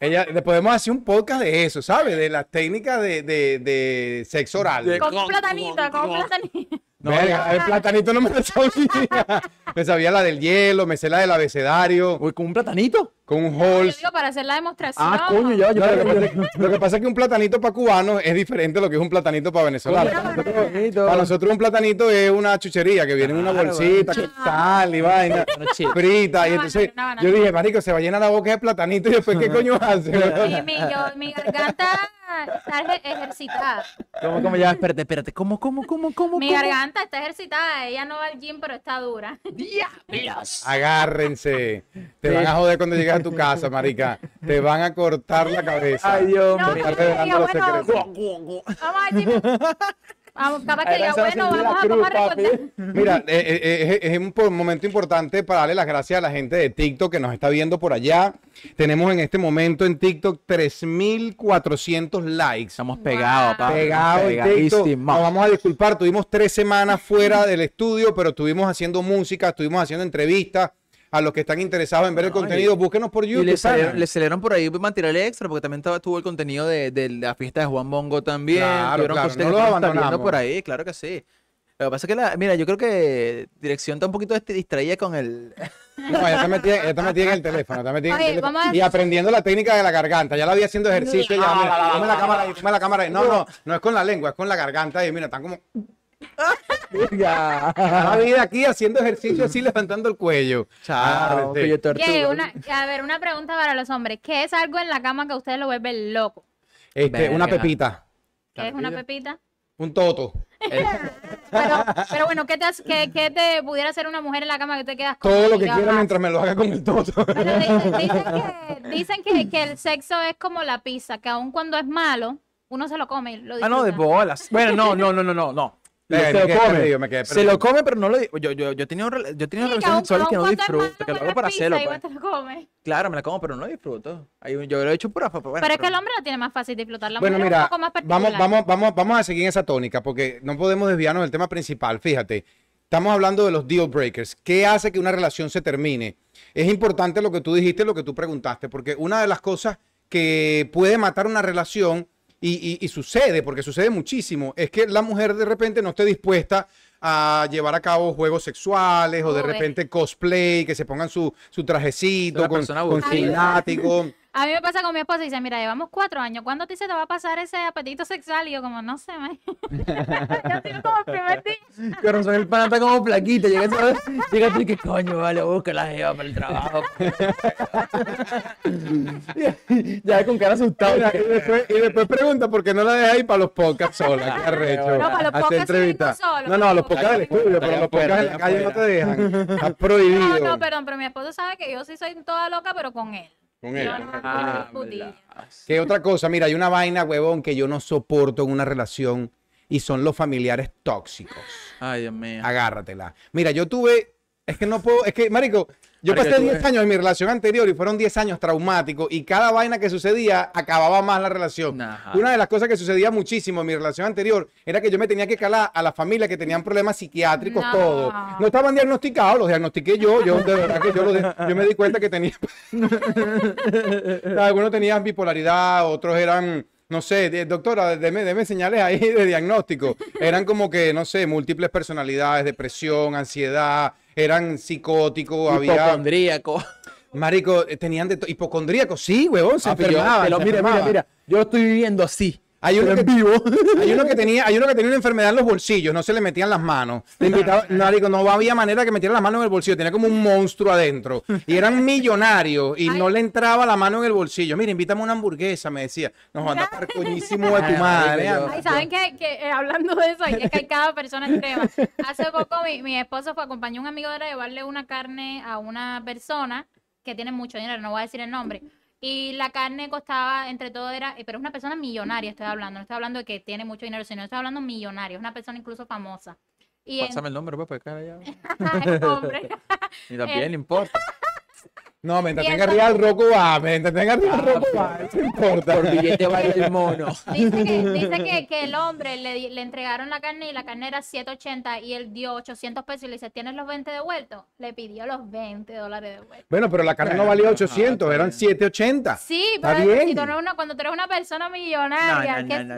ella, le podemos hacer un podcast de eso, ¿sabes? De las técnicas de, de, de sexo oral. De- con un platanito, con un platanito. No, Verga, el platanito no me lo sabía. Me sabía la del hielo, me sé la del abecedario, Uy, con un platanito. con un Yo Halls. digo para hacer la demostración. Ah, coño, ya, yo No, lo, que pasa, es- lo que pasa es que un platanito para cubanos es diferente a lo que es un platanito para venezolanos. Para nosotros, para nosotros un platanito es una chuchería que viene en una bolsita, bueno. con sal y vaina, frita. Y entonces yo dije, marico, se va a llenar la boca de platanito y después, ¿qué coño hace? Yo- mi garganta está ejer- ejercitada. ¿Cómo, cómo ya? Espérate, espérate. ¿Cómo, cómo, cómo, cómo? Mi cómo? garganta está ejercitada. Ella no va al gym, pero está dura. ¡Diablos! Agárrense. Te Sí. van a joder cuando llegues a tu casa, marica. Te van a cortar la cabeza. Ay, Dios mío. Bueno. Vamos a decir. Que diga, bueno, vamos a cruz, recordar. Mira, eh, eh, eh, es, es un momento importante para darle las gracias a la gente de TikTok que nos está viendo por allá. Tenemos en este momento en TikTok 3.400 likes. Estamos pegados, Wow. papi. Pegado en TikTok. Pegadísimos. Nos vamos a disculpar, tuvimos tres semanas fuera del estudio, pero estuvimos haciendo música, estuvimos haciendo entrevistas. A los que están interesados en ver el contenido, búsquenos por Y YouTube. le salieron, le salieron por ahí material extra, porque también estaba, tuvo el contenido de, de la fiesta de Juan Bongo también. Claro, claro, no que lo estamos saliendo abandonamos. por ahí, claro que sí. Lo que pasa es que, la, mira, yo creo que dirección está un poquito distraída con el... No, ya te metí, ya te metí en el teléfono, te metí en el teléfono. a- Y aprendiendo la técnica de la garganta. Ya la vi haciendo ejercicio. Ya, mira, la cámara ahí, la cámara ahí. No, no, no es con la lengua, es con la garganta. Y mira, están como Ya. la vida aquí haciendo ejercicio así, levantando el cuello. Chao. Una, a ver, una pregunta para los hombres. ¿Qué es algo en la cama que a ustedes lo vuelve loco? Este, una pepita, ¿Qué es una pepita? un toto. Pero, pero bueno, ¿qué te, qué, qué te pudiera hacer una mujer en la cama que te quedas como Todo lo que "Ya quiera va"? mientras me lo haga con el toto. Pero dicen, dicen que, dicen que, que el sexo es como la pizza, que aun cuando es malo, uno se lo come Ah, no, de bolas. Bueno, no, no, no, no, no, se lo come. perdido, me quedé Se perdido. lo come, pero no lo... Yo, yo, yo he tenido, yo he tenido Sí, que relaciones sexuales que no es disfruto, que lo pero hago es para hacerlo. pues. Claro, me la como, pero no lo disfruto. Ahí, yo lo he hecho pura... Bueno, Pero es que el hombre lo tiene más fácil disfrutar. La Bueno, mujer es mira, un poco más vamos, particular. vamos, vamos, vamos a seguir en esa tónica porque no podemos desviarnos del tema principal. Fíjate, estamos hablando de los deal breakers. ¿Qué hace que una relación se termine? Es importante lo que tú dijiste, lo que tú preguntaste, porque una de las cosas que puede matar una relación y, y- y sucede, porque sucede muchísimo, es que la mujer de repente no esté dispuesta a llevar a cabo juegos sexuales o de repente cosplay, que se pongan su, su trajecito con, con su aburrida. látigo. A mí me pasa con mi esposa y dice, mira, llevamos cuatro años, ¿cuándo a ti se te va a pasar ese apetito sexual? Y yo como, no sé, me... yo sigo como el primer día. Con razón el pana está como plaquito. Llega, ¿sabes? Llega tú y que coño, vale, busca la jeva para el trabajo. ya con cara asustado. Mira, y, después, y después pregunta por qué no la dejas ir para los podcasts sola. Qué arrecho. No, para los podcasts solo, No, no, a los podcasts del estudio, pero los podcasts en la calle no te dejan. Está prohibido. No, no, perdón, pero mi esposo sabe que yo sí soy toda loca, pero con él. Con él. No Ah. ¿Qué otra cosa? Mira, hay una vaina, huevón, que yo no soporto en una relación y son los familiares tóxicos. Ay, Dios mío. Agárratela. Mira, yo tuve, es que no puedo, es que, marico, yo pasé tuve- 10 años en mi relación anterior y fueron 10 años traumáticos y cada vaina que sucedía acababa más la relación. Ajá. Una de las cosas que sucedía muchísimo en mi relación anterior era que yo me tenía que calar a la familia que tenían problemas psiquiátricos, No. todo. No estaban diagnosticados, los diagnostiqué yo, yo de verdad que yo, lo de- yo me di cuenta que tenía... Algunos tenían bipolaridad, otros eran... No sé, doctora, deme, deme señales ahí de diagnóstico. Eran como que, no sé, múltiples personalidades, depresión, ansiedad, eran psicóticos, había... Hipocondríaco. Marico, eh, tenían de. Hipocondríacos, sí, huevón, se yo- enfermaban, te lo- se mira, enfermaban. mira. Yo lo estoy viviendo así. Hay uno, que, en vivo. hay uno que tenía, hay uno que tenía una enfermedad en los bolsillos, no se le metían las manos. Le invitaba, marico, no había manera que metiera las manos en el bolsillo, tenía como un monstruo adentro. Y eran millonarios y no le entraba la mano en el bolsillo. Mira, invítame una hamburguesa, me decía. Nos van a estar coñísimo de tu madre. Ay, ¿saben qué? Que, eh, hablando de eso, es que hay cada persona extrema. Hace poco mi, mi esposo fue acompañó a un amigo de él a llevarle una carne a una persona que tiene mucho dinero, no voy a decir el nombre. Y la carne costaba, entre todo era, eh, pero es una persona millonaria, estoy hablando, no estoy hablando de que tiene mucho dinero, sino estoy hablando millonario, es una persona incluso famosa. Y en- Pásame el nombre, pues, pues, cara, ya. Hombre. Ni también, importa. No, mientras Y tenga arriba el roco va, mientras tenga arriba el roco va, eso importa. Por billete vale el mono. Dice que, dice que, que el hombre le, di- le entregaron la carne y la carne era 780 y él dio 800 pesos y le dice, ¿tienes los 20 devueltos? Le pidió los 20 dólares devueltos. Bueno, pero la carne no valía 800, eran 780. Sí, Está pero bien. si tú eres una, cuando tú eres una persona millonaria, No, no, ¿qué, no?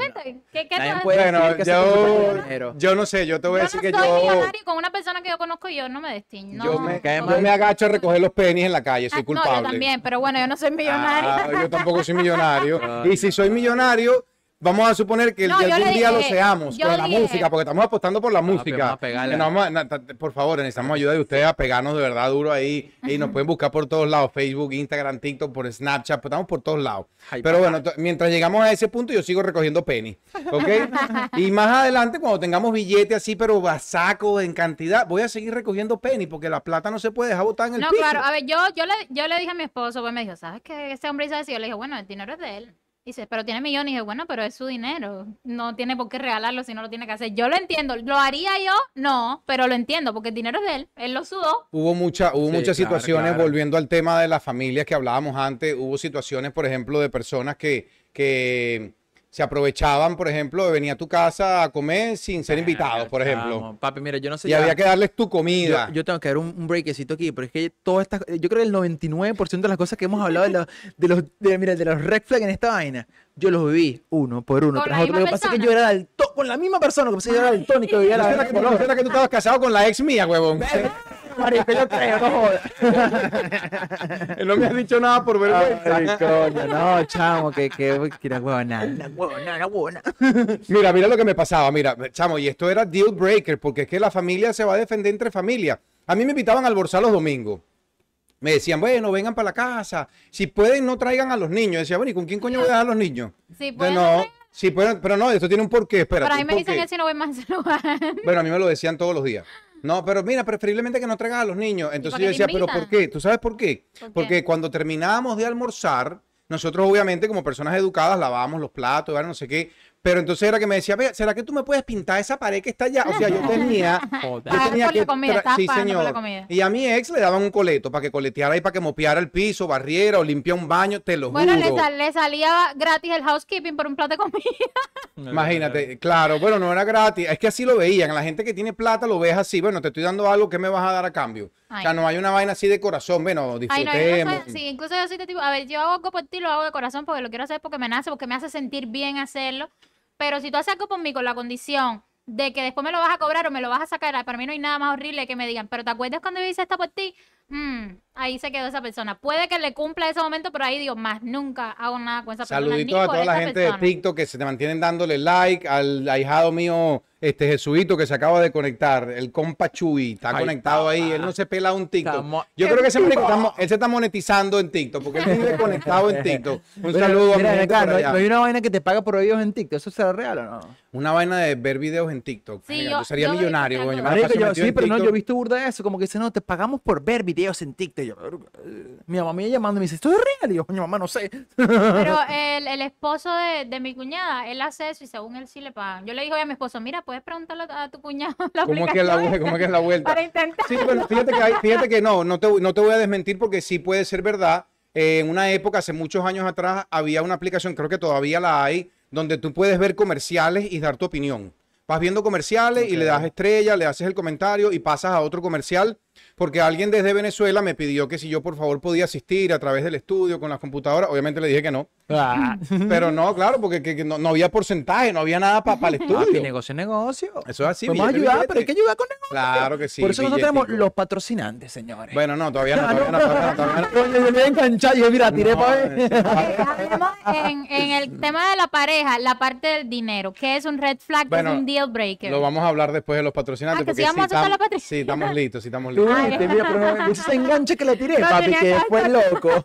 ¿qué, qué haces? Bueno, yo, yo no sé, yo te voy a Yo decir no que soy yo, millonario con una persona que yo conozco yo no me destino. yo, me, yo me agacho a recoger los pennies en la calle, soy Ah, culpable. No, yo también, pero bueno, yo no soy millonaria. Ah, yo tampoco soy millonario. y si soy millonario, vamos a suponer que el No, algún día lo seamos con la dije- música, porque estamos apostando por la música. vamos a por favor, necesitamos ayuda de ustedes a pegarnos de verdad duro ahí. Y nos pueden buscar por todos lados, Facebook, Instagram, TikTok, por Snapchat, pues estamos por todos lados. Ay, Pero bueno, to- mientras llegamos a ese punto, yo sigo recogiendo penny. ¿Ok? y más adelante, cuando tengamos billetes así, pero a saco, en cantidad, voy a seguir recogiendo penny, porque la plata no se puede dejar botar en el No, piso. claro, a ver, yo, yo, le, yo le dije a mi esposo, pues me dijo, ¿sabes qué? Ese hombre hizo eso. Y yo le dije, bueno, el dinero es de él. Dice, pero tiene millones. Y dije, bueno, pero es su dinero. No tiene por qué regalarlo si no lo tiene que hacer. Yo lo entiendo. ¿Lo haría yo? No, pero lo entiendo porque el dinero es de él. Él lo sudó. Hubo, mucha, hubo Sí, muchas claro, situaciones, claro. volviendo al tema de las familias que hablábamos antes, hubo situaciones, por ejemplo, de personas que, que se aprovechaban, por ejemplo, de venir a tu casa a comer sin ser invitados, por ejemplo. Papi, mira, yo no sé. Y ya- había que darles tu Yo, comida. yo tengo que dar un, un breakcito aquí, pero es que todas estas, yo creo que el 99% de las cosas que hemos hablado de, los de los, de, mira, de los red flags en esta vaina, yo los viví uno por uno, ¿Con tras la otro. Lo que misma pasa es que yo era daltónico, con la misma persona, que pasa que yo era daltónico, vivía ¿No la que, que tú estabas casado con la ex mía, huevón? Marico, yo creo, no jodas. no me has dicho nada por vergüenza. Ay, coño, no, chamo, que, que, que era huevona, una huevona, una huevona. Mira, mira lo que me pasaba, mira, chamo, y esto era deal breaker, porque es que la familia se va a defender entre familias. A mí me invitaban a almorzar los domingos. Me decían, bueno, vengan para la casa. Si pueden, no traigan a los niños. Decía, bueno, ¿y con quién coño voy a dejar a los niños? Sí, pueden no, sí pueden, pero no, esto tiene un porqué, espera. Pero a mí me dicen que si no voy más a ese lugar. Bueno, a mí me lo decían todos los días. No, pero mira, preferiblemente que no traigas a los niños. Entonces yo decía, ¿pero por qué? ¿Tú sabes por qué? ¿Por qué? Porque cuando terminábamos de almorzar, nosotros obviamente como personas educadas lavábamos los platos, ¿verdad? no sé qué. Pero entonces era que me decía, "Ve, ¿será que tú me puedes pintar esa pared que está allá? O sea, yo tenía... yo tenía que comida, sí, señor. Y a mi ex le daban un coleto para que coleteara y para que mopeara el piso, barriera o limpiara un baño, te lo Bueno, le, juro. sal- le salía gratis el housekeeping por un plato de comida. Imagínate, claro, bueno, no era gratis, es que así lo veían, la gente que tiene plata lo ves así, bueno, te estoy dando algo, ¿qué me vas a dar a cambio? O sea, no hay una vaina así de corazón, bueno, Ay, no, yo no disfrutemos. sí, incluso yo soy de tipo, a ver, yo hago algo por ti, lo hago de corazón porque lo quiero hacer porque me nace, porque me hace sentir bien hacerlo. Pero si tú haces algo por mí con la condición de que después me lo vas a cobrar o me lo vas a sacar, para mí no hay nada más horrible que me digan, pero ¿te acuerdas cuando yo hice esto por ti? Mm, ahí se quedó esa persona. Puede que le cumpla ese momento, pero ahí digo, más nunca hago nada con esa persona. Saluditos ni a toda la gente de persona. TikTok que se te mantienen dándole like, al ahijado mío, este Jesuito que se acaba de conectar, el compa Chuy, está Ay, conectado ahí, él no se pela un TikTok. Estamos Yo creo que ese está él se está monetizando en TikTok, porque él vive conectado en TikTok. Un saludo a mi gente acá, por no, hay- allá. no hay una vaina que te paga por videos en TikTok, ¿eso será real o no? Una vaina de ver videos en TikTok. Sí, Marica, yo- yo sería yo millonario, de metido sí, pero no, yo he visto burda de eso, como que dice, no, te pagamos por ver videos en TikTok. Yo, "Eh". mi mamá me llamando y me dice, ¿esto es real? Y yo, coño, mamá, no sé. Pero el, el esposo de, de mi cuñada, él hace eso y según él sí le pagan. Yo le dije hoy a mi esposo, mira, puedes preguntarle a tu cuñado la ¿Cómo es que es la, vuelta? ¿Cómo es que es la vuelta? para intentar. Sí, bueno, fíjate que, hay- fíjate que no, no te, voy- no te voy a desmentir porque sí puede ser verdad. Eh, en una época, hace muchos años atrás, había una aplicación, creo que todavía la hay, donde tú puedes ver comerciales y dar tu opinión. Vas viendo comerciales y le das estrella, le haces el comentario y pasas a otro comercial, porque alguien desde Venezuela me pidió que si yo por favor podía asistir a través del estudio con las computadoras. Obviamente le dije que no, Ah, pero no, claro, porque que- que no, no había porcentaje, no había nada para el papi, estudio. negocio, negocio. Eso es así. Vamos a ayudar, billete. pero hay que ayudar con negocio. Claro que sí. Por eso nosotros tenemos billetico. los patrocinantes, señores. Bueno, no, todavía no, todavía no, todavía no, todavía no. Coño, yo me voy a enganchar. Yo, mira, tiré No, para Eh, hablemos en, en el tema de la pareja, la parte del dinero, que es un red flag, que Bueno, es un deal breaker. Lo vamos a hablar después de los patrocinantes. Ah, que porque sí vamos a la patrocinante. Sí, estamos listos, sí, estamos listos. viste, mira, pero no, ese enganche que le tiré, No papi, que fue loco.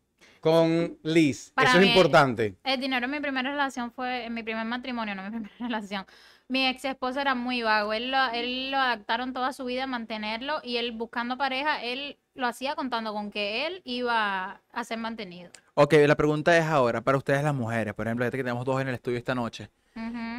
con Liz. Para Eso es importante. El dinero en mi primera relación fue, en mi primer matrimonio, no en mi primera relación. Mi ex esposo era muy vago, él lo, él lo adaptaron toda su vida a mantenerlo y él buscando pareja, él lo hacía contando con que él iba a ser mantenido. Ok, la pregunta es ahora, para ustedes las mujeres, por ejemplo, que tenemos dos en el estudio esta noche.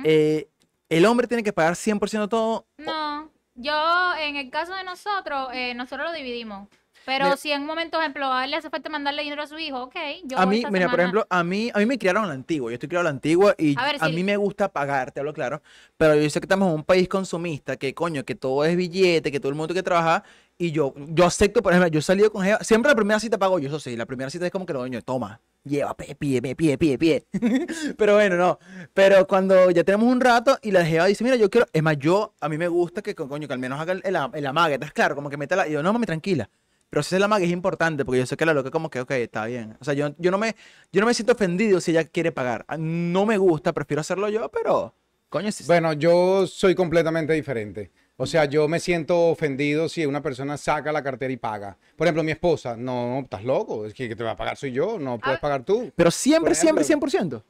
Eh, ¿El hombre tiene que pagar 100% todo? No, yo en el caso de nosotros, eh, nosotros lo dividimos. Pero Mira- si en un momento, por ejemplo, a él le hace falta mandarle dinero a su hijo, ok. Yo a mí, mira, por semana- ejemplo, a mí, a mí me criaron a la antigua. Yo estoy criado a la antigua y A ver, a si- mí me gusta pagar, te hablo claro. Pero yo sé que estamos en un país consumista, que coño, que todo es billete, que todo el mundo tiene que trabajar. Y yo, yo acepto, por ejemplo, yo he salido con Jeva, siempre la primera cita pago yo, eso sí, la primera cita es como que lo coño, toma, lleva, pide, pide, pide, pide, pide. Pero bueno, no. Pero cuando ya tenemos un rato y la Jeva dice, mira, yo quiero, es más, yo, a mí me gusta que, coño, que al menos haga el, el, el amague, ¿estás claro? Como que meta la, y yo, no, mami, tranquila. Pero si es la amague es importante porque yo sé que la loca como que, ok, está bien. O sea, yo, yo, no me, yo no me siento ofendido si ella quiere pagar. Ah, No me gusta, prefiero hacerlo yo, pero, coño, si, Bueno, yo soy completamente diferente. O sea, yo me siento ofendido si una persona saca la cartera y paga. Por ejemplo, mi esposa, no, estás loco, es que te va a pagar soy yo, no puedes pagar tú. pero siempre, ejemplo- siempre, 100%.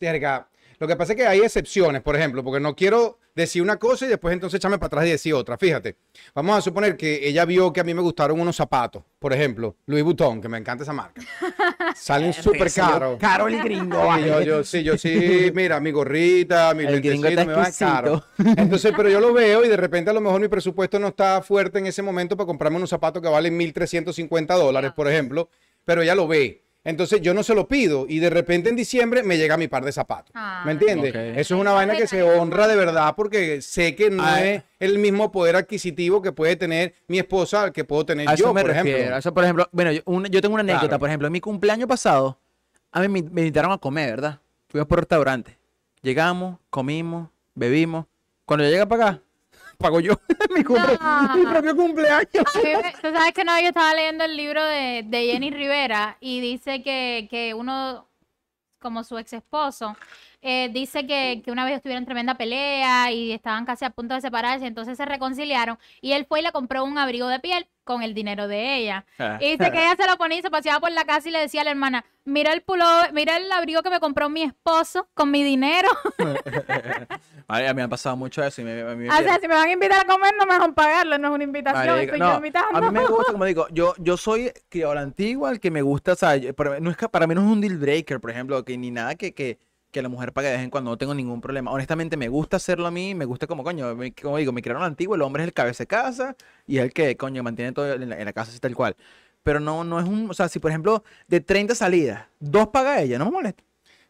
Verga, Lo que pasa es que hay excepciones, por ejemplo, porque no quiero decir una cosa y después entonces echarme para atrás y decir otra. Fíjate, vamos a suponer que ella vio que a mí me gustaron unos zapatos, por ejemplo, Louis Vuitton, que me encanta esa marca. Salen súper caros. Caro el gringo. Sí, yo, yo, sí, yo sí, mira, mi gorrita, mi lentecito, me va caro. Entonces, pero yo lo veo y de repente a lo mejor mi presupuesto no está fuerte en ese momento para comprarme unos zapatos que valen 1.350 dólares, por ejemplo, pero ella lo ve. Entonces yo no se lo pido y de repente en diciembre me llega mi par de zapatos. Ah, ¿Me entiendes? Eso es una vaina que se honra de verdad porque sé que no Ah, es el mismo poder adquisitivo que puede tener mi esposa al que puedo tener A eso yo, me por refiero. ejemplo. a eso, por ejemplo, bueno, yo, un- yo tengo una anécdota. Claro. Por ejemplo, en mi cumpleaños pasado, a mí me, me invitaron a comer, ¿verdad? Fuimos por restaurante. Llegamos, comimos, bebimos. Cuando yo llegué a pagar, pago yo mi, cumple- No. mi propio cumpleaños. Tú sabes que no, yo estaba leyendo el libro de, de Jenny Rivera y dice que, que uno, como su ex esposo, eh, dice que, que una vez estuvieron en tremenda pelea y estaban casi a punto de separarse, entonces se reconciliaron y él fue y le compró un abrigo de piel con el dinero de ella. Y dice que ella se lo ponía y se paseaba por la casa y le decía a la hermana, mira el pullover, mira el abrigo que me compró mi esposo con mi dinero. Ay, a mí me ha pasado mucho eso. Y me, a mí me o sea, si me van a invitar a comer, no me van a pagarlo, no es una invitación, Marica, estoy no, yo invitando. a mí me gusta, como digo, yo, yo soy criado a la antigua, el que me gusta, o sea, para, no es para mí no es un deal breaker, por ejemplo, que ni nada que, que, que la mujer pague de vez en cuando, no tengo ningún problema. Honestamente, me gusta hacerlo a mí, me gusta como, coño, me- como digo, me criaron a la antigua, el hombre es el cabeza de casa y es el que, coño, mantiene todo en la, en la casa así tal cual. Pero no, no es un, o sea, si por ejemplo, de 30 salidas, dos paga ella, no me molesta.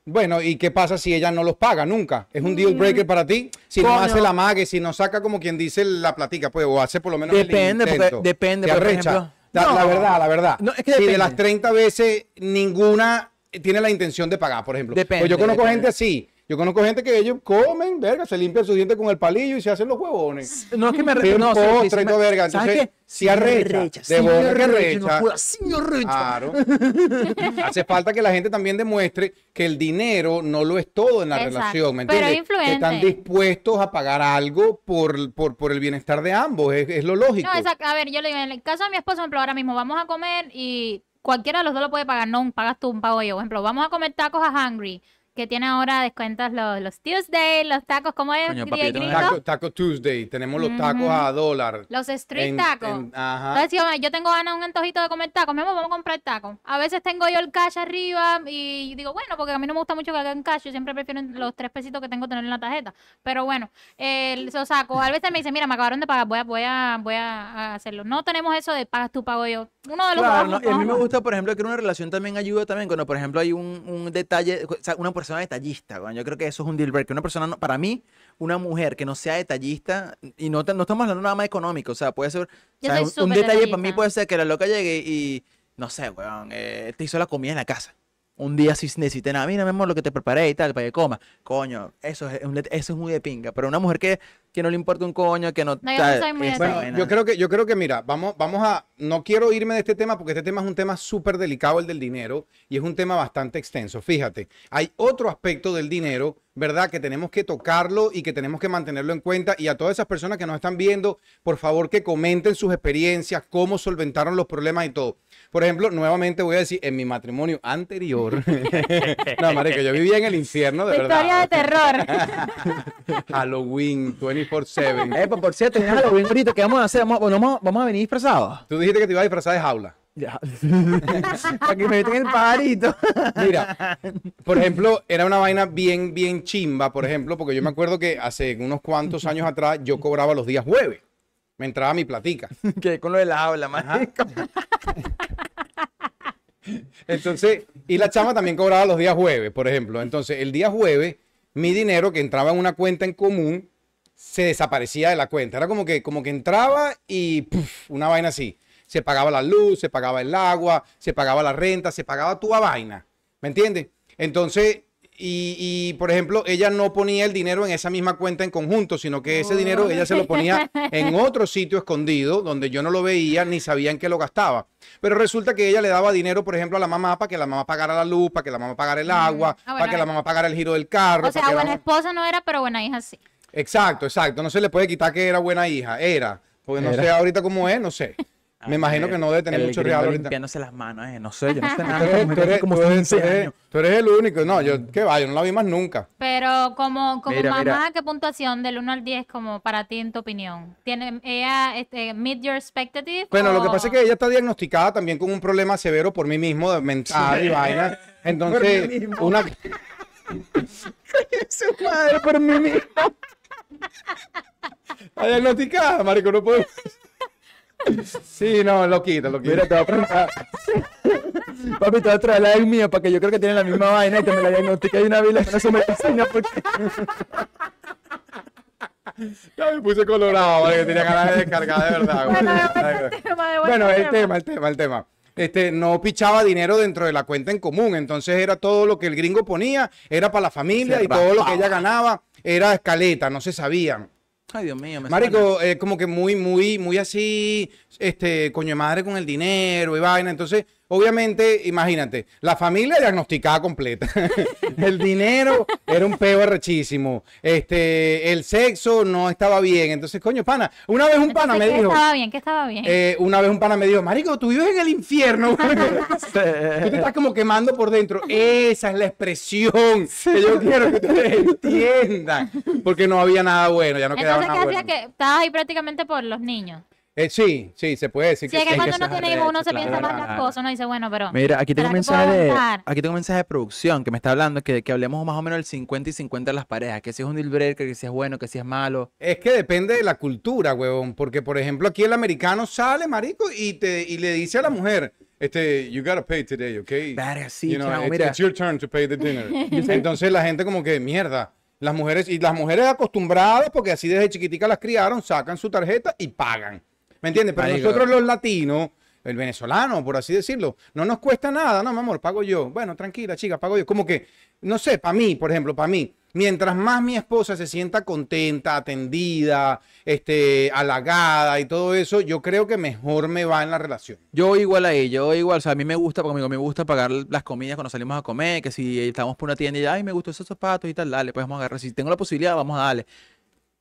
Bueno, ¿y qué pasa si ella no los paga nunca? ¿Es un deal breaker para ti? Si no Coño. hace la mague, si no saca como quien dice la platica, pues, o hace por lo menos el Depende, porque- intento. depende, Te porque, por ejemplo, La, la no. verdad, la verdad. No, es que si de depende. las 30 veces ninguna tiene la intención de pagar, por ejemplo. Depende, pues yo conozco depende. gente así. Yo conozco gente que ellos comen, verga, se limpian sus dientes con el palillo y se hacen los huevones. No es que me Piden no, sí, sí, postre sí y todo, verga. ¿sabes Entonces, qué? si arrecha, de sí boca que no sí. Claro. Hace falta que la gente también demuestre que el dinero no lo es todo en la Exacto. relación, ¿me Pero entiendes? Que están influente. dispuestos a pagar algo por, por, por el bienestar de ambos, es, es lo lógico. No, exacto. A ver, yo le digo, en el caso de mi esposo, por ejemplo, ahora mismo vamos a comer y cualquiera de los dos lo puede pagar, no pagas tú, un pago yo. Por ejemplo, vamos a comer tacos a Hungry, que tiene ahora descuentos los, los Tuesday, los tacos, ¿cómo es? Coño? Taco, Taco Tuesday, tenemos los tacos a dólar. Los street En- tacos. en- ajá. Entonces, si yo, yo tengo ganas un antojito de comer tacos, mi amor, vamos a comprar tacos. A veces tengo yo el cash arriba y digo, bueno, porque a mí no me gusta mucho que hagan cash, yo siempre prefiero los tres pesitos que tengo tener en la tarjeta. Pero bueno, eh, lo saco. A veces me dice, mira, me acabaron de pagar, voy a, voy a, voy a hacerlo. No tenemos eso de pagas tú, pago yo. Uno de los Claro, dos. ¿no? Y a mí me gusta, por ejemplo, que una relación también ayuda también cuando, por ejemplo, hay un, un detalle, o sea, una persona detallista. weón. Yo creo que eso es un deal breaker. Una persona, no- para mí, una mujer que no sea detallista, y no, te- no estamos hablando nada más económico, o sea, puede ser, o sea, un, detalle para mí puede ser que la loca llegue y, no sé, weón, eh, te hizo la comida en la casa. Un día si necesite nada, mira, mi amor, lo que te preparé y tal, para que coma. Coño, eso es, un eso es muy de pinga. Pero una mujer que, que no le importa un coño, que no... No, yo no tal, soy muy esa Bueno, vaina. yo creo que, yo creo que, mira, vamos, vamos a, no quiero irme de este tema porque este tema es un tema súper delicado, el del dinero, y es un tema bastante extenso. Fíjate, hay otro aspecto del dinero, ¿verdad? Que tenemos que tocarlo y que tenemos que mantenerlo en cuenta. Y a todas esas personas que nos están viendo, por favor que comenten sus experiencias, cómo solventaron los problemas y todo. Por ejemplo, nuevamente voy a decir, en mi matrimonio anterior, no, marica, yo vivía en el infierno, de Historia de verdad. terror. Halloween 24/7. Eh, pues, por cierto, ya Halloween ahorita, ¿qué vamos a hacer? Vamos, bueno, vamos, vamos a venir disfrazados. Tú dijiste que te ibas a disfrazar de jaula. Ya. Para que me metan el pajarito. Mira, por ejemplo, era una vaina bien, bien chimba, por ejemplo, porque yo me acuerdo que hace unos cuantos años atrás yo cobraba los días jueves. me entraba mi platica. Que con lo del habla, marico. Entonces, y la chama también cobraba los días jueves, por ejemplo. Entonces, el día jueves, mi dinero que entraba en una cuenta en común se desaparecía de la cuenta. Era como que, como que entraba y una vaina así. Se pagaba la luz, se pagaba el agua, se pagaba la renta, se pagaba toda vaina. ¿Me entiendes? Entonces, y, y, por ejemplo, ella no ponía el dinero en esa misma cuenta en conjunto, sino que ese dinero ella se lo ponía en otro sitio escondido donde yo no lo veía ni sabía en qué lo gastaba. Pero resulta que ella le daba dinero, por ejemplo, a la mamá para que la mamá pagara la luz, para que la mamá pagara el agua, Ah, bueno, para que la mamá pagara el giro del carro. O sea, buena mamá- esposa no era, pero buena hija sí. Exacto, exacto. No se le puede quitar que era buena hija. Era. Porque no Era. sé ahorita cómo es, no sé. Me imagino que no debe tener El mucho real ahorita. limpiándose las manos, eh. No sé, yo no sé Tú nada. eres, tú eres- como tú eres- 15 tú eres- años. tú eres el único. No, yo, qué va, yo no la vi más nunca. Pero como, como Mira, mamá, mira. ¿qué puntuación del 1 al 10 como para ti en tu opinión? ¿Tiene ella este, meet your expectative? Bueno, lo que pasa es que ella está diagnosticada también con un problema severo por mí mismo, de mental y vaina. Entonces, mismo. una. Su madre por mí mismo. Está diagnosticada, marico, no puedo. Sí, no, lo quito, lo quito. Mira, te voy a preguntar. Papi, te voy a traer la del mío para que yo creo que tiene la misma vaina y te me la diagnostique de una le pones su medicina porque... Ya me puse colorado, vale, que tenía ganas de descargar, de verdad. Bueno, tema de el tema. el tema, el tema. Este, no pichaba dinero dentro de la cuenta en común, entonces era todo lo que el gringo ponía, era para la familia Se y todo lo que ella ganaba era escaleta, no se sabían. Ay, Dios mío, me Marico, eh, como que muy, muy, muy así, este, coño de madre con el dinero y vaina. Entonces, obviamente, imagínate, la familia diagnosticada completa. el dinero era un peo arrechísimo. Este, el sexo no estaba bien. Entonces, coño, pana, una vez un pana me Entonces, ¿qué dijo, estaba bien? ¿Qué estaba bien? eh, una vez un pana me dijo, Marico, tú vives en el infierno. Tú te estás como quemando por dentro. Esa es la expresión que yo quiero que ustedes entiendan. Porque no había nada bueno, ya no quedaba Entonces, ¿qué nada hacía? bueno. Que estabas ahí prácticamente por los niños. Eh, sí, sí, se puede decir Sí, que es que cuando uno tiene hijos, uno se piensa más las cosas, uno dice, bueno, pero... Mira, aquí tengo un ¿será que puedo mensaje de, aquí tengo un mensaje de producción que me está hablando que, que hablemos más o menos del 50 y 50 de las parejas, que si es un deal breaker, que si es bueno, que si es malo. Es que depende de la cultura, huevón. Porque, por ejemplo, aquí el americano sale, marico, y, te, y le dice a la mujer, este, you gotta pay today, ¿ok? Verga, sí, You know, it's, mira. it's your turn to pay the dinner. Entonces la gente como que, mierda, las mujeres, y las mujeres acostumbradas, porque así desde chiquitica las criaron, sacan su tarjeta y pagan. ¿Me entiendes? Pero Marico. nosotros los latinos, el venezolano, por así decirlo, no nos cuesta nada, no, mi amor, pago yo. Bueno, tranquila, chica, pago yo. Como que, no sé, para mí, por ejemplo, para mí, mientras más mi esposa se sienta contenta, atendida, este, halagada y todo eso, yo creo que mejor me va en la relación. Yo igual ahí, yo voy igual, o sea, a mí me gusta, porque me gusta pagar las comidas cuando salimos a comer, que si estamos por una tienda y, ay, me gustó esos zapatos y tal, dale, pues vamos a agarrar, si tengo la posibilidad, vamos a darle.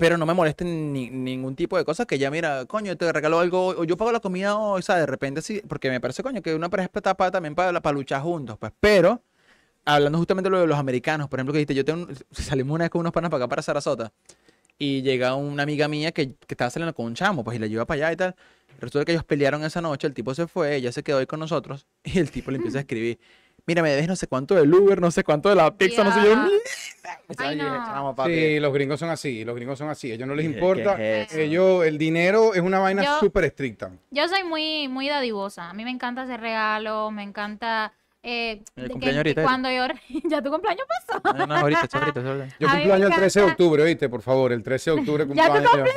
Pero no me molesten ni- ningún tipo de cosas que ya, mira, coño, te regalo algo, o yo pago la comida o sea, de repente sí, porque me parece, coño, que una pareja está para, también para, para luchar juntos, pues, pero, hablando justamente de lo de los americanos, por ejemplo, que dijiste, yo tengo, salimos una vez con unos panas para acá, para Sarasota, y llega una amiga mía que, que estaba saliendo con un chamo, pues, y la lleva para allá y tal. Resulta que ellos pelearon esa noche, el tipo se fue, ella se quedó ahí con nosotros, y el tipo le empieza a escribir, mira, me debes no sé cuánto del Uber, no sé cuánto de la pizza, no sé yo. Ya. Ay, Yo dije, no. "Chamo, papi". Sí, los gringos son así, los gringos son así, a ellos no les importa. Ellos, el dinero es una vaina súper estricta. Yo soy muy, muy dadivosa. A mí me encanta hacer regalos, me encanta... Eh, El de que- cumpleaños ahorita, cuando yo... ya tu cumpleaños pasó. No, no, ahorita, ahorita, ahorita. Yo año el 13 de octubre, oíste, por favor, el 13 de octubre Ya tú cumpleaños.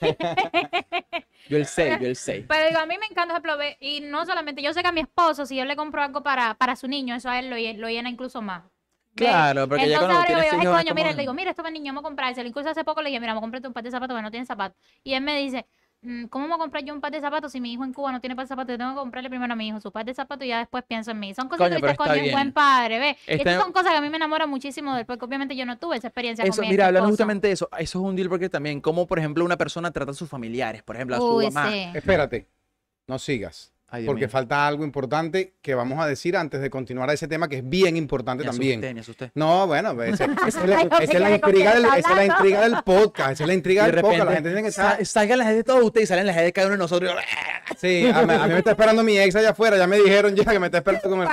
Yo el 6, yo el 6. Pero digo, a mí me encanta, por ejemplo, ve- y no solamente, yo sé que a mi esposo, si yo le compro algo para, para su niño, eso a él lo, lo llena incluso más. Claro, porque ya cuando ahora tienes digo, ay, coño, mira, le digo, mira, esto para niño, vamos a comprar. Incluso hace poco le dije, mira, vamos a comprarte un par de zapatos porque no tiene zapatos. Y él me dice, "Mm, ¿cómo me voy a comprar yo un par de zapatos si mi hijo en Cuba no tiene par de zapatos? Yo tengo que comprarle primero a mi hijo su par de zapatos y ya después pienso en mí. Son cosas Coño, que coño, bien. buen padre, Está- estas son cosas que a mí me enamoran muchísimo de él, porque obviamente yo no tuve esa experiencia Eso, con mi mira, hablando justamente de eso, eso es un deal breaker también, como por ejemplo una persona trata a sus familiares, por ejemplo, a su Uy, mamá. sí. Espérate, no sigas. Ay, Porque mío. falta algo importante que vamos a decir antes de continuar a ese tema que es bien importante Me también. asusté, me asusté. No, bueno, pues, esa, esa es la, esa es intriga del, esa es la intriga del podcast, esa es la intriga de del podcast. La repente, gente tiene que sa- estar... salgan las de todos ustedes y salen las redes de cada uno de nosotros. Sí, a, mí- a mí me está esperando mi ex allá afuera, ya me dijeron ya que me está esperando con el...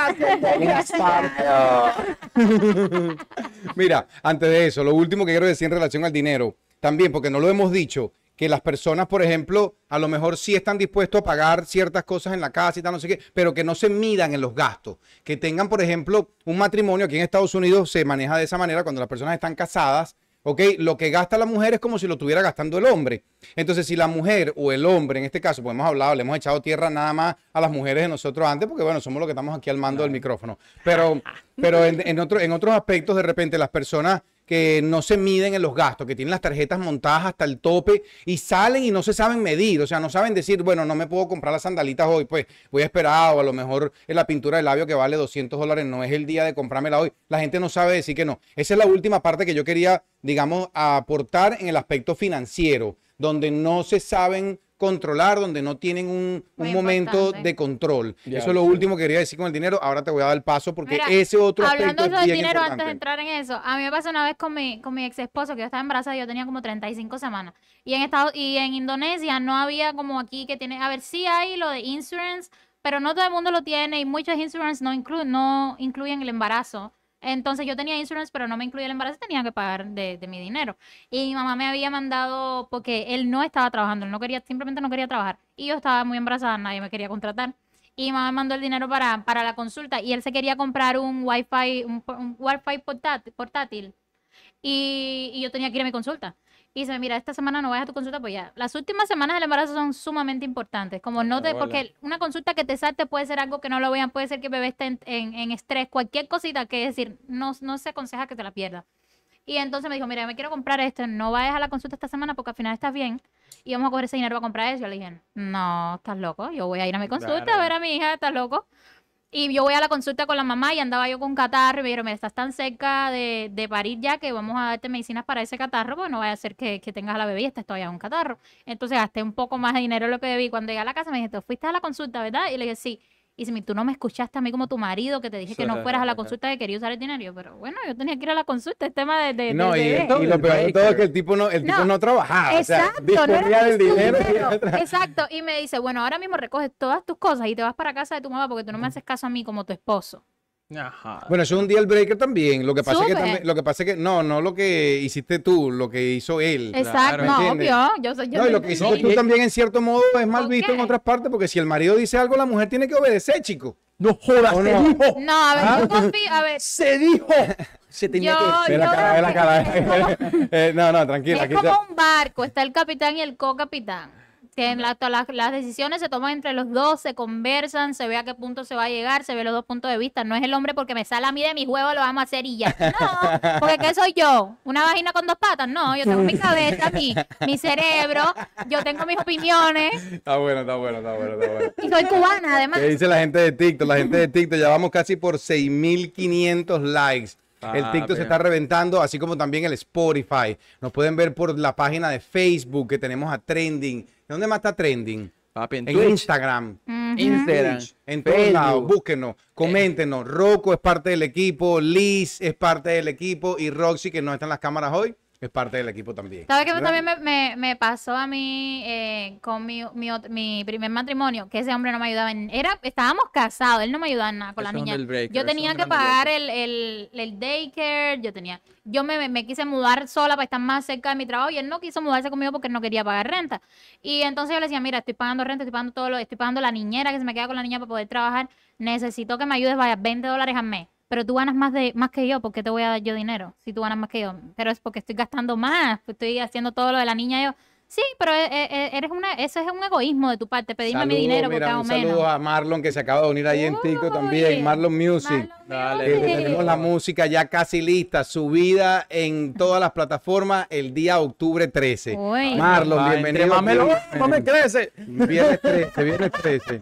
Mira, antes de eso, lo último que quiero decir en relación al dinero, también porque no lo hemos dicho, que las personas, por ejemplo, a lo mejor sí están dispuestos a pagar ciertas cosas en la casa y tal, no sé qué, pero que no se midan en los gastos. Que tengan, por ejemplo, un matrimonio, aquí en Estados Unidos se maneja de esa manera cuando las personas están casadas, ¿ok? Lo que gasta la mujer es como si lo estuviera gastando el hombre. Entonces, si la mujer o el hombre, en este caso, pues hemos hablado, le hemos echado tierra nada más a las mujeres de nosotros antes, porque bueno, somos los que estamos aquí al mando del micrófono. Pero, pero en, en, otro- en otros aspectos, de repente, las personas que no se miden en los gastos, que tienen las tarjetas montadas hasta el tope y salen y no se saben medir, o sea, no saben decir, bueno, no me puedo comprar las sandalitas hoy, pues voy a esperar, o a lo mejor en la pintura de labio que vale 200 dólares, no es el día de comprármela hoy. La gente no sabe decir que no. Esa es la última parte que yo quería, digamos, aportar en el aspecto financiero, donde no se saben controlar, donde no tienen un, un momento importante. de control. Ya, Eso es lo sí. último que quería decir con el dinero. Ahora te voy a dar el paso porque Mira, ese otro aspecto Hablando de es eso del dinero, importante. antes de entrar en eso, a mí me pasó una vez con mi, con mi ex esposo, que yo estaba embarazada, yo tenía como 35 semanas. Y en Estados, y en Indonesia no había como aquí que tiene, a ver, sí hay lo de insurance, pero no todo el mundo lo tiene y muchos insurance no, inclu- no incluyen el embarazo. Entonces yo tenía insurance, pero no me incluía el embarazo, tenía que pagar de, mi dinero. Y mi mamá me había mandado, porque él no estaba trabajando, él no quería, simplemente no quería trabajar. Y yo estaba muy embarazada, nadie me quería contratar. Y mi mamá me mandó el dinero para, para la consulta y él se quería comprar un wifi, un, wifi portátil, y yo tenía que ir a mi consulta. Y dice, mira, esta semana no vayas a tu consulta, pues ya. Las últimas semanas del embarazo son sumamente importantes. Como no te, porque una consulta que te salte puede ser algo que no lo vean, puede ser que el bebé esté en, en- en estrés, cualquier cosita que es decir, no, no se aconseja que te la pierdas. Y entonces me dijo, mira, me quiero comprar esto, no vayas a la consulta esta semana porque al final estás bien y vamos a coger ese dinero para comprar eso. Yo le dije, no, estás loco, yo voy a ir a mi consulta a ver a mi hija, estás loco. Y yo voy a la consulta con la mamá y andaba yo con catarro y me dijeron, mira, estás tan cerca de, de parir ya que vamos a darte medicinas para ese catarro, porque no vaya a ser que, que tengas a la bebé y estés todavía con catarro. Entonces gasté un poco más de dinero de lo que debí. Cuando llegué a la casa me dije, ¿tú fuiste a la consulta, verdad? Y le dije, sí. Y dice, tú no me escuchaste a mí como tu marido que te dije que no fueras a la consulta que quería usar el dinero. Pero bueno, yo tenía que ir a la consulta, es tema de... de, No, de- y, de- y lo peor de todo es que el tipo no, el tipo No. no trabajaba. o sea, Exacto, no era del tu dinero. Exacto. Y me dice, bueno, ahora mismo recoges todas tus cosas y te vas para casa de tu mamá porque tú no me haces caso a mí como tu esposo. Ajá. Bueno, eso es un deal breaker también. Lo que pasa es que también- lo que pasa es que no, no lo que hiciste tú, lo que hizo él. Exacto, ¿me no, obvio. Yo soy yo No, y lo que hiciste tú también en cierto modo es mal ¿Por visto en otras partes, porque si el marido dice algo, la mujer tiene que obedecer, chico. no jodas, ¿O se no? dijo. No, a ver, Ah. yo confío, a ver, Se dijo. Se tenía Yo- que Ve la yo cara, ve la creo cara. que es como- Eh, no, no, tranquila. es aquí como está- un barco, está el capitán y el co-capitán. Que en la- las, las decisiones se toman entre los dos, se conversan, se ve a qué punto se va a llegar, se ve los dos puntos de vista. No es el hombre porque me sale a mí de mi juego, lo vamos a hacer y ya. No, porque ¿qué soy yo? ¿Una vagina con dos patas? No, yo tengo mi cabeza, mi, mi cerebro, yo tengo mis opiniones Está bueno, está bueno, está bueno, está bueno. y soy cubana además. ¿Qué dice la gente de TikTok? La gente de TikTok, ya vamos casi por 6.500 likes. El Ah, TikTok se está reventando, así como también el Spotify. Nos pueden ver por la página de Facebook que tenemos a Trending. ¿Dónde más está Trending? Papi, en Instagram. Instagram, En todos Facebook. lados, búsquenos, coméntenos. Rocco es parte del equipo, Liz es parte del equipo y Roxy, que no está en las cámaras hoy, es parte del equipo también. ¿Sabes qué también me, me- me pasó a mí eh, con mi, mi, mi primer matrimonio? Que ese hombre no me ayudaba en... Era, estábamos casados, él no me ayudaba en nada con la Eso niña. breaker, Yo tenía que pagar el, el, el daycare, yo tenía... Yo me, me- me quise mudar sola para estar más cerca de mi trabajo y él no quiso mudarse conmigo porque él no quería pagar renta. Y entonces yo le decía, mira, estoy pagando renta, estoy pagando todo lo... Estoy pagando la niñera que se me queda con la niña para poder trabajar. Necesito que me ayudes, vaya, 20 dólares al mes. Pero tú ganas más de más que yo, ¿por qué te voy a dar yo dinero? Si tú ganas más que yo. Pero es porque estoy gastando más, pues estoy haciendo todo lo de la niña yo. Sí, pero e- e- eres una, eso es un egoísmo de tu parte, pedirme mi Saludos, dinero porque mira, hago un saludo menos. a Marlon que se acaba de unir ahí en TikTok Uy, también, Marlon Music. Marlon Dale, Music. tenemos la música ya casi lista, subida en todas las plataformas el día octubre 13. Uy. Marlon, Ah, bienvenido. Entre más me lo- bienvenido. no me crece. Viernes 13, viernes 13.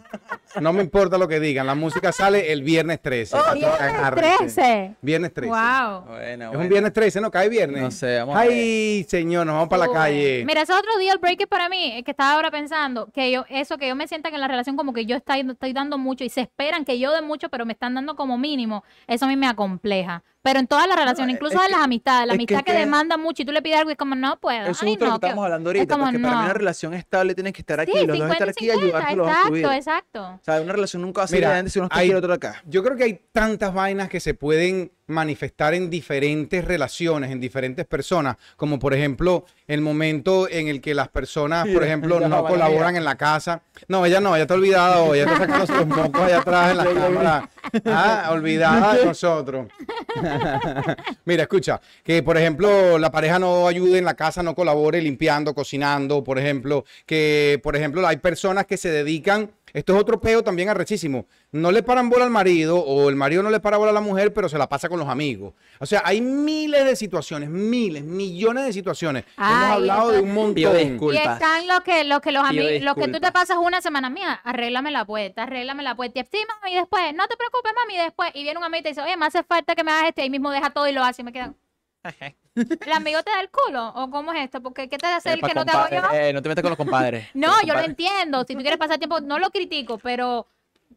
No me importa lo que digan, la música sale el viernes 13. así que agárrense. 13. Viernes 13. Wow. Bueno, Es un viernes 13, ¿no? Cae viernes. No sé, vamos a Ay, señor, nos vamos para la calle. Mira, ese es otro deal breaker para mí, es que estaba ahora pensando que yo, eso, que yo me sienta que en la relación como que yo estoy, estoy dando mucho y se esperan que yo dé mucho, pero me están dando como mínimo, eso a mí me acompleja. Pero en todas las relaciones, es incluso en las amistades, la amistad que, que- demanda mucho y tú le pides algo y es como, no puedo. Eso es no, que estamos hablando es ahorita, como, porque para mí no. una relación estable tienes que estar aquí, Sí, los dos 50 estar aquí y 50, ayudarte los dos a exacto, subir. exacto. O sea, una relación nunca va a ser ideal si uno está aquí y el otro acá. Yo creo que hay tantas vainas que se pueden manifestar en diferentes relaciones, en diferentes personas, como por ejemplo el momento en el que las personas, por ejemplo, no colaboran en la casa. No, ella no, ella está olvidada hoy, ella está sacando sus mocos allá atrás en la cámara. Ah, olvidada de nosotros. Mira, escucha, que por ejemplo la pareja no ayude en la casa, no colabore limpiando, cocinando, por ejemplo, que por ejemplo hay personas que se dedican, esto es otro peo también arrechísimo, no le paran bola al marido o el marido no le para bola a la mujer, pero se la pasa con los amigos. O sea, hay miles de situaciones, miles, millones de situaciones. Hemos hablado de un montón. Pido Y están los que, los que los amigos, los que tú te pasas una semana mía, arréglame la puerta, arréglame la puerta. Y sí, mami, y después, no te preocupes, mami, y después. Y viene un amigo y te dice, oye, me hace falta que me hagas esto, y ahí mismo deja todo y lo hace, y me queda. ¿El amigo te da el culo? ¿O cómo es esto? Porque ¿qué te hace el Epa, que no te hago yo? eh, no te metas con los compadres. No, Los yo lo compadres. entiendo. Si tú quieres pasar tiempo, no lo critico, pero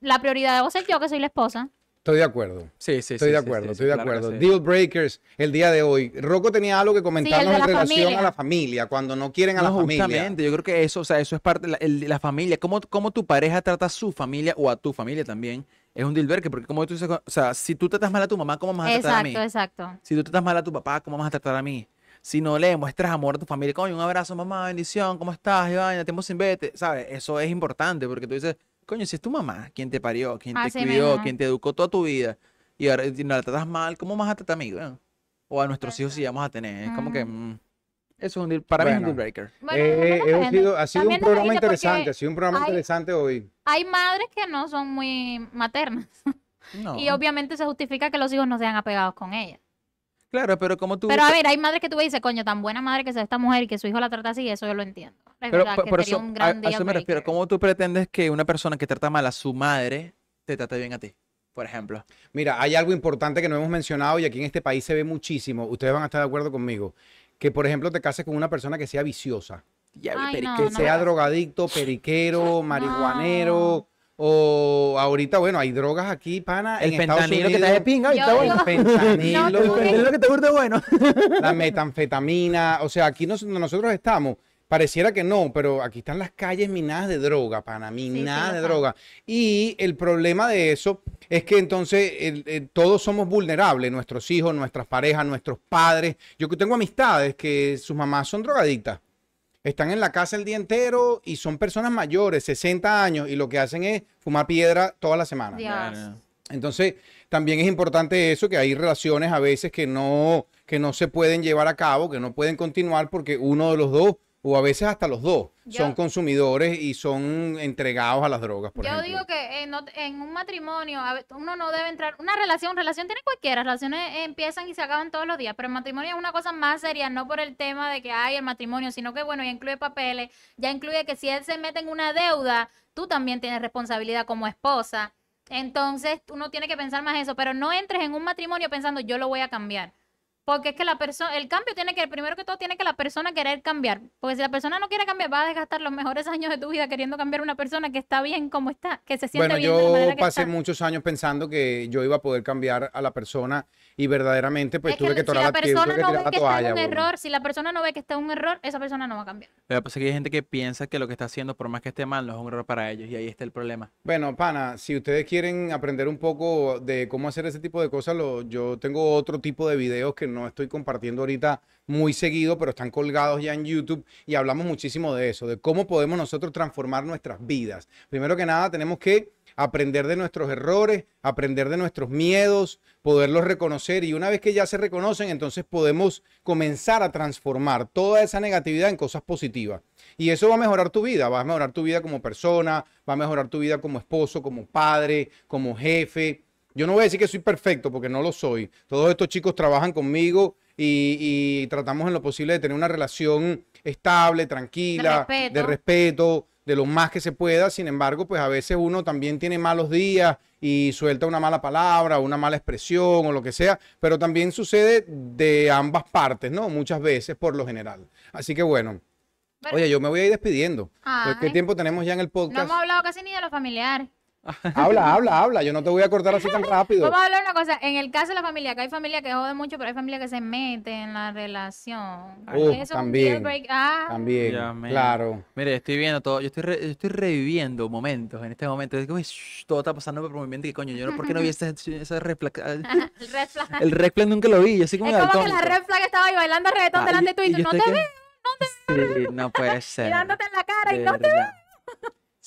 la prioridad debo ser yo, que soy la esposa. Estoy de acuerdo. Sí, sí, Estoy sí, de acuerdo, sí, sí, estoy de claro acuerdo. sí. Deal breakers el día de hoy. Rocco tenía algo que comentarnos en la relación familia. a la familia, cuando no quieren a la No, familia. justamente, yo creo que eso, o sea, eso es parte de la, el- la familia. Cómo, cómo tu pareja trata a su familia o a tu familia también es un deal breaker, porque como tú dices, o sea, si tú tratas mal a tu mamá, ¿cómo vas a tratar a mí? Exacto, exacto. Si tú tratas mal a tu papá, ¿cómo vas a tratar a mí? Si no le muestras amor a tu familia, coño, un abrazo, mamá, bendición, ¿cómo estás? Y vaina, tiempo sin vete, ¿sabes? Eso es importante porque tú dices, coño, si es tu mamá quien te parió, quien te Así cuidó, mismo. quien te educó toda tu vida y ahora y no la tratas mal, ¿cómo vas a tratar a mí? weón? O a nuestros hijos si vamos a tener. Es como que, Ujú. mm, eso es un deal, para mí es un Bueno. deal breaker. Bueno, Eh, también eh, ha sido, ha sido un programa interesante, ha sido un programa hay- interesante hoy. Hay madres que no son muy maternas. No. Y obviamente se justifica que los hijos no sean apegados con ella. Claro, pero como tú... Pero a ver, hay madres que tú dices, coño, tan buena madre que es esta mujer y que su hijo la trata así, eso yo lo entiendo. Es Pero verdad por, que por sería eso, un a, gran a deal eso me refiero. ¿Cómo tú pretendes que una persona que trata mal a su madre te trate bien a ti? Por ejemplo. Mira, hay algo importante que no hemos mencionado y aquí en este país se ve muchísimo. Ustedes van a estar de acuerdo conmigo. Que, por ejemplo, te cases con una persona que sea viciosa, Ay, no, que no. sea drogadicto, periquero, marihuanero. O ahorita, bueno, hay drogas aquí, pana, El en fentanilo que te hace Unidos. pinga y Yo está bueno. El fentanilo, No, El fentanilo que te gusta bueno. la metanfetamina. O sea, aquí nos- nosotros estamos, pareciera que no, pero aquí están las calles minadas de droga, pana, sí, minadas de droga. Y el problema de eso es que entonces el- el- todos somos vulnerables, nuestros hijos, nuestras parejas, nuestros padres. Yo que tengo amistades que sus mamás son drogadictas. Están en la casa el día entero y son personas mayores, 60 años, y lo que hacen es fumar piedra toda la semana. Dios. Entonces, también es importante eso, que hay relaciones a veces que no, que no se pueden llevar a cabo, que no pueden continuar porque uno de los dos, o a veces hasta los dos, Yo- son consumidores y son entregados a las drogas, por Yo ejemplo. digo que en, en un matrimonio uno no debe entrar. Una relación, relación tiene cualquiera. Relaciones empiezan y se acaban todos los días. Pero el matrimonio es una cosa más seria, no por el tema de que hay el matrimonio, sino que, bueno, ya incluye papeles, ya incluye que si él se mete en una deuda, tú también tienes responsabilidad como esposa. Entonces, uno tiene que pensar más eso. Pero no entres en un matrimonio pensando, yo lo voy a cambiar. Porque es que la persona, el cambio tiene que, primero que todo, tiene que la persona querer cambiar. Porque si la persona no quiere cambiar, va a desgastar los mejores años de tu vida queriendo cambiar a una persona que está bien como está, que se siente Bueno, bien de la manera yo que pasé está. muchos años pensando que yo iba a poder cambiar a la persona y verdaderamente pues es tuve que, que si la la, tuve persona que no tirar ve la que está en toalla. un error, si la persona no ve que está en un error, esa persona no va a cambiar. Lo que pasa es que hay gente que piensa que lo que está haciendo, por más que esté mal, no es un error para ellos. Y ahí está el problema. Bueno, pana, si ustedes quieren aprender un poco de cómo hacer ese tipo de cosas, lo- yo tengo otro tipo de videos que no estoy compartiendo ahorita muy seguido, pero están colgados ya en YouTube y hablamos muchísimo de eso, de cómo podemos nosotros transformar nuestras vidas. Primero que nada, tenemos que aprender de nuestros errores, aprender de nuestros miedos, poderlos reconocer y una vez que ya se reconocen, entonces podemos comenzar a transformar toda esa negatividad en cosas positivas. Y eso va a mejorar tu vida, va a mejorar tu vida como persona, va a mejorar tu vida como esposo, como padre, como jefe. Yo no voy a decir que soy perfecto porque no lo soy. Todos estos chicos trabajan conmigo y, y tratamos en lo posible de tener una relación estable, tranquila, respeto. de respeto, de lo más que se pueda. Sin embargo, pues a veces uno también tiene malos días y suelta una mala palabra, una mala expresión o lo que sea, pero también sucede de ambas partes, ¿no? Muchas veces por lo general. Así que bueno. Pero- Oye, yo me voy a ir despidiendo. ¿Qué tiempo tenemos ya en el No podcast? hemos hablado casi ni de los familiares. Habla, habla, habla. Yo no te voy a cortar así tan rápido. Vamos a hablar una cosa. En el caso de la familia, que hay familia que jode mucho, pero hay familia que se mete en la relación. Uh, Eso es también, break- Ah, También, claro. Mire, estoy viendo todo, yo estoy, re- yo estoy reviviendo momentos en este momento. Digo, "Uy, shh, todo está pasando por mi mente. Que coño, yo no, ¿por qué no vi ese, ese red flag? el red flag. Nunca lo vi, yo así como Es como que la daltónico. red flag estaba ahí bailando reggaetón Ah, delante yo no te que- ves Sí, no puede ser. mirándote en la cara y de no te verdad.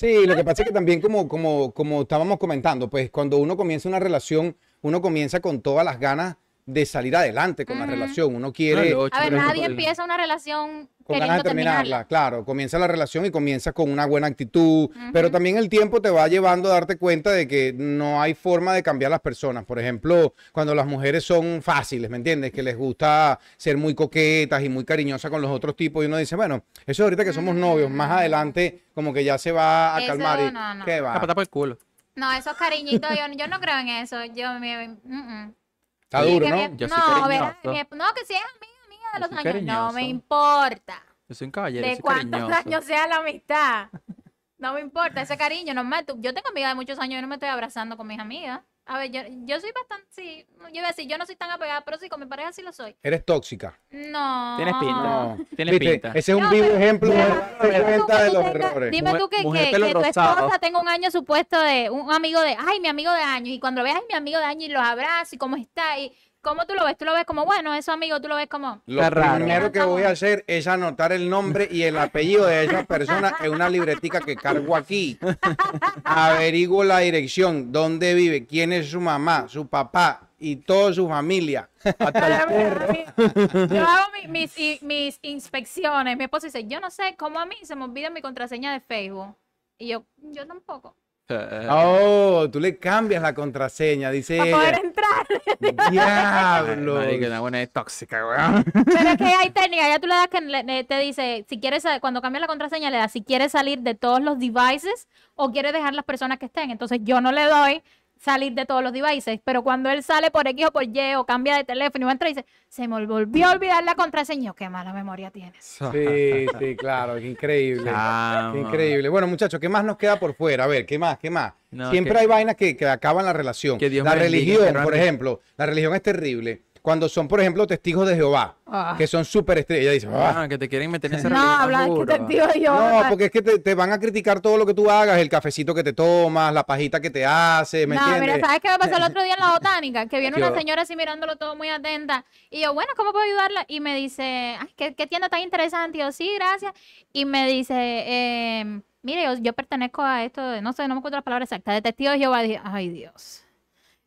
Sí, lo que pasa es que también como, como, como estábamos comentando, pues cuando uno comienza una relación, uno comienza con todas las ganas de salir adelante con la relación. Uno quiere lo- A ver, nadie empieza una relación con ganas de terminarla, terminarla. claro. Comienza la relación y comienza con una buena actitud, pero también el tiempo te va llevando a darte cuenta de que no hay forma de cambiar las personas. Por ejemplo, cuando las mujeres son fáciles, ¿me entiendes? Que les gusta ser muy coquetas y muy cariñosas con los otros tipos y uno dice, bueno, eso ahorita que somos novios, más adelante como que ya se va a Eso calmar y no, no. ¿qué va? Ah, pata por el culo. No, esos cariñitos, yo, yo no creo en eso. Yo me. mm, mm. Está Sí, duro, ¿no? mi- Yo no, mi- no, que si es amiga de Yo los años. No me importa. Yo soy un caballero, de soy cuántos cariñoso. años sea la amistad. No me importa ese cariño, normal. tú- Yo tengo amigas de muchos años y no me estoy abrazando con mis amigas. A ver, yo, yo soy bastante, sí, yo iba a decir, yo no soy tan apegada, pero sí, con mi pareja sí lo soy. Eres tóxica. No. Tienes pinta. No. Tienes ¿Viste? pinta. Ese es un No, vivo pero- ejemplo de cuenta los errores. Dime tú que, Mujer que- tu esposa tenga un año supuesto de un amigo de, ay, mi amigo de años, y cuando veas ay, mi amigo de años y los abrazas y cómo está, y cómo tú lo ves, tú lo ves como, bueno, eso amigo, tú lo ves como, Lo raro. primero que voy a hacer es anotar el nombre y el apellido de esa persona en una libretica que cargo aquí. Averiguo la dirección, dónde vive, quién es su mamá, su papá y toda su familia. Hasta el perro. Yo hago mi- mis, i- mis inspecciones. Mi esposo dice, yo no sé cómo a mí se me olvida mi contraseña de Facebook. Y yo, yo tampoco. Oh, tú le cambias la contraseña, dice Para poder ella. entrar. Diablo. Marica, una buena es tóxica, weón. Pero es que hay técnica. Ya tú le das que le- te dice, si quieres, cuando cambias la contraseña, le das si quieres salir de todos los devices o quieres dejar las personas que estén. Entonces yo no le doy salir de todos los devices. Pero cuando él sale por X o por Y o cambia de teléfono y va a entrar y dice, se me volvió a olvidar la contraseña. Qué mala memoria tienes. Sí, sí, claro, qué increíble. Qué increíble. Bueno, muchachos, ¿qué más nos queda por fuera? A ver, ¿qué más? ¿Qué más? No, Siempre que- hay vainas que, que acaban la relación. Que Dios la bendiga, religión, por ejemplo, la religión es terrible. Cuando son, por ejemplo, testigos de Jehová, Ah. que son súper estrellas, ella dice, "Ah". Ah, que te quieren meter en esa No, habla que juro. te tío yo. no, porque es que te, te van a criticar todo lo que tú hagas, el cafecito que te tomas, la pajita que te haces, ¿me No, mira? ¿sabes qué me pasó el otro día en la botánica? Que viene una señora así mirándolo todo muy atenta. Y yo, bueno, ¿cómo puedo ayudarla? Y me dice, ay, ¿qué, qué tienda tan interesante? Y yo, sí, gracias. Y me dice, eh, mire, yo, yo pertenezco a esto, de- no sé, no me acuerdo las palabras exactas, de testigo de Jehová. Dije, ay, Dios.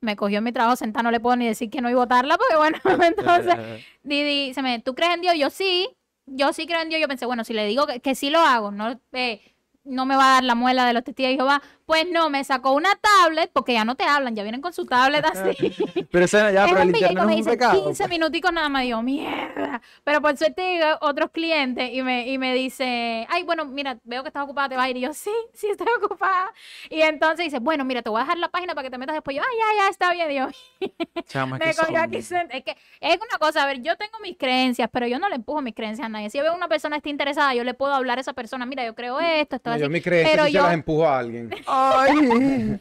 Me cogió en mi trabajo sentada, no le puedo ni decir que no iba a votarla, porque bueno, entonces, Didi, se me, ¿tú crees en Dios? Yo sí, yo sí creo en Dios. Yo pensé, bueno, si le digo que, que sí lo hago, no, eh, no me va a dar la muela de los testigos de Jehová. Pues no, me sacó una tablet, porque ya no te hablan, ya vienen con su tablet así. Pero esa ya, pero el internet me dice pecado. 15 minuticos nada más. Digo, mierda. Pero por suerte llegan otros clientes y me, y me dice, ay, bueno, mira, veo que estás ocupada, te vas a ir. Y yo, sí, sí, estoy ocupada. Y entonces dice, bueno, mira, te voy a dejar la página para que te metas después. Y yo, ay, ya, ya, está bien. Dios Chamo, es me cogió aquí Es que es una cosa, a ver, yo tengo mis creencias, pero yo no le empujo mis creencias a nadie. Si yo veo una persona que está interesada, yo le puedo hablar a esa persona, mira, yo creo esto, esto No, así. yo mi creencia pero yo- se las empujo a alguien. Ay.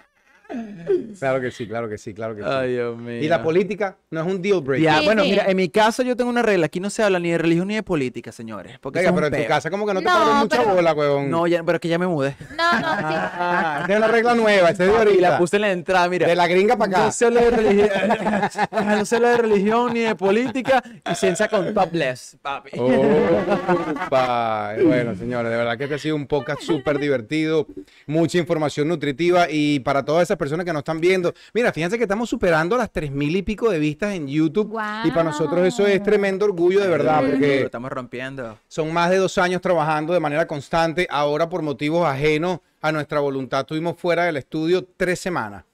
Claro que sí, claro que sí, claro que sí. Ay, Dios mío. y la política no es un deal breaker. Ya, Sí, bueno, sí. mira, en mi caso yo tengo una regla. Aquí no se habla ni de religión ni de política, señores. Porque es pero en tu casa como que no te No, ponen mucha pero- bola, huevón. No, ya, pero es que ya me mudé. No, no, sí. Ah, esta es una regla nueva, este es de Y ahorita. la puse en la entrada, mira. De la gringa para acá. No se habla de religión, no se habla de religión ni de política y ciencia con topless, papi. Opa. Bueno, señores, de verdad que este ha sido un podcast súper divertido, mucha información nutritiva y para todas esas personas que nos están viendo, mira, fíjense que estamos superando las tres mil y pico de vistas en YouTube y para nosotros eso es tremendo orgullo de verdad Lo porque estamos rompiendo. son más de dos años trabajando de manera constante, ahora por motivos ajenos a nuestra voluntad estuvimos fuera del estudio tres semanas.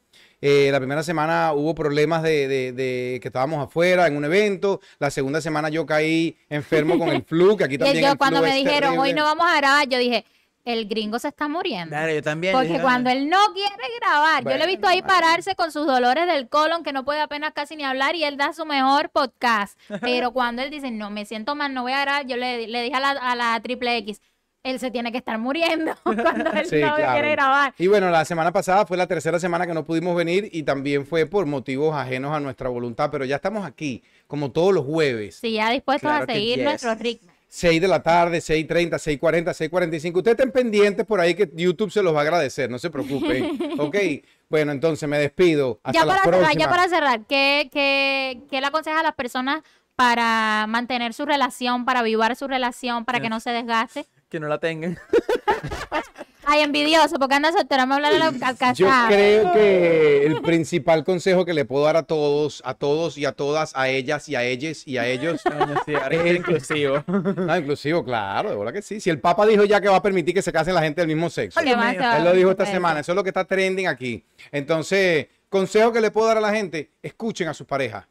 Eh, la primera semana hubo problemas de, de- de que estábamos afuera en un evento. La segunda semana yo caí enfermo con el flu, que aquí Y también yo el cuando flu me dijeron, hoy no vamos a grabar, yo dije, el gringo se está muriendo. Claro, yo también. Porque dije, cuando él no quiere grabar, yo le he visto ahí pararse con sus dolores del colon, que no puede apenas casi ni hablar, y él da su mejor podcast. Pero cuando él dice, no, me siento mal, no voy a grabar, yo le, le dije a la, a la triple X, él se tiene que estar muriendo cuando Sí, novio claro. quiere grabar. Y bueno, la semana pasada fue la tercera semana que no pudimos venir y también fue por motivos ajenos a nuestra voluntad, pero ya estamos aquí, como todos los jueves. Sí, ya dispuestos Claro a seguir yes. nuestro ritmo. 6 de la tarde, 6.30, 6.40, 6.45. Ustedes estén pendientes por ahí que YouTube se los va a agradecer, no se preocupen. ok, bueno, entonces me despido. Hasta Ya la para cerrar, próxima. ya para cerrar, ¿qué, qué, qué le aconseja a las personas para mantener su relación, para avivar su relación, para que no se desgaste? Que no la tengan. Ay, envidioso, porque anda soltero, me habla de la Yo casada. creo que el principal consejo que le puedo dar a todos, a todos y a todas, a ellas y a ellos y a ellos, es inclusivo. no, inclusivo, claro, de verdad que sí. Si el Papa dijo ya que va a permitir que se casen la gente del mismo sexo. ¿Qué más mío. te va a Él lo dijo esta semana, eso es lo que está trending aquí. Entonces, consejo que le puedo dar a la gente, escuchen a su pareja.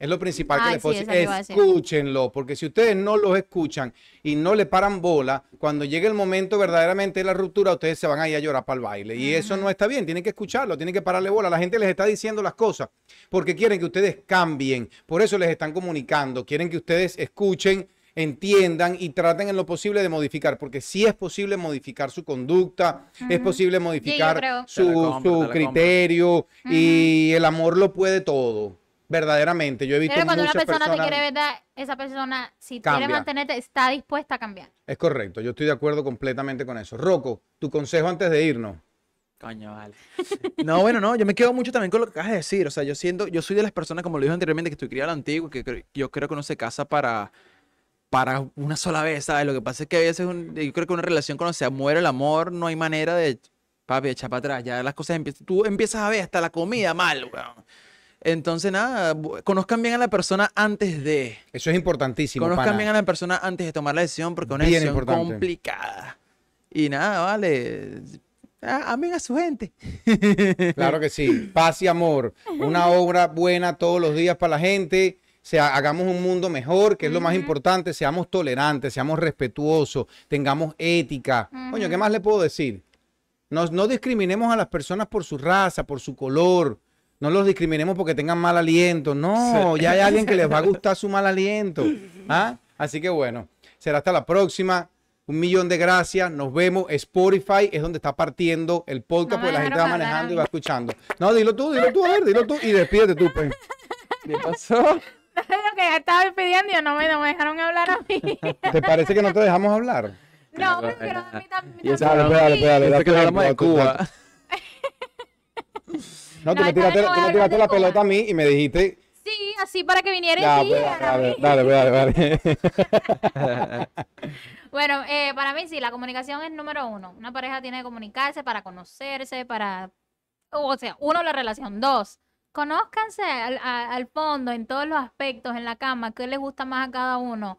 Es lo principal que Ay, le puedo sí, decir. Escúchenlo, porque si ustedes no los escuchan y no le paran bola, cuando llegue el momento verdaderamente de la ruptura, ustedes se van a ir a llorar para el baile. Y eso no está bien, tienen que escucharlo, tienen que pararle bola. La gente les está diciendo las cosas porque quieren que ustedes cambien. Por eso les están comunicando, quieren que ustedes escuchen entiendan y traten en lo posible de modificar, porque sí es posible modificar su conducta, es posible modificar su, compro, criterio y el amor lo puede todo, verdaderamente. Yo he visto Pero cuando una muchas persona personas... te quiere verdad, esa persona, si Cambia. quiere mantenerte, está dispuesta a cambiar. Es correcto, yo estoy de acuerdo completamente con eso. Rocco, tu consejo antes de irnos. Coño, vale. No, bueno, no, yo me quedo mucho también con lo que acabas de decir. O sea, yo siento, yo soy de las personas, como lo dije anteriormente, que estoy criado a la antigua, que cre- yo creo que uno se casa para, para una sola vez, ¿sabes? Lo que pasa es que a veces un- yo creo que una relación cuando se muere el amor, no hay manera de, papi, echar para atrás. Ya las cosas empiezan, tú empiezas a ver hasta la comida mal, weón. Entonces, nada, conozcan bien a la persona antes de. Eso es importantísimo. Conozcan pana. bien a la persona antes de tomar la decisión, porque es una Bien decisión importante. complicada. Y nada, vale. a- Amen a su gente. Claro que sí. Paz y amor. Una obra buena todos los días para la gente. sea, hagamos un mundo mejor, que es lo más importante. Seamos tolerantes, seamos respetuosos, tengamos ética. Coño, ¿qué más le puedo decir? No, no discriminemos a las personas por su raza, por su color. No los discriminemos porque tengan mal aliento. No, ya hay alguien que les va a gustar su mal aliento. ¿Ah? Así que bueno, será hasta la próxima. Un millón de gracias. Nos vemos. Spotify es donde está partiendo el podcast No porque la gente va manejando a y va escuchando. No, dilo tú, dilo tú, a ver, dilo tú y despídete tú, pues. ¿Qué pasó? Lo que ya estaba pidiendo y no me, no me dejaron hablar a mí. ¿Te parece que no te dejamos hablar? No, pero quiero a mí también. Y eso Dale, que dale, dale, dale. No, tú No, me tiraste, tú me tiraste la pelota a mí y me dijiste. Sí, así para que viniera Ya, y pues, a dale, mí. dale, dale, dale. Bueno, eh, para mí sí, la comunicación es número uno. Una pareja tiene que comunicarse para conocerse, para... O sea, uno, la relación. Dos, conózcanse al, a- al fondo, en todos los aspectos, en la cama, qué les gusta más a cada uno.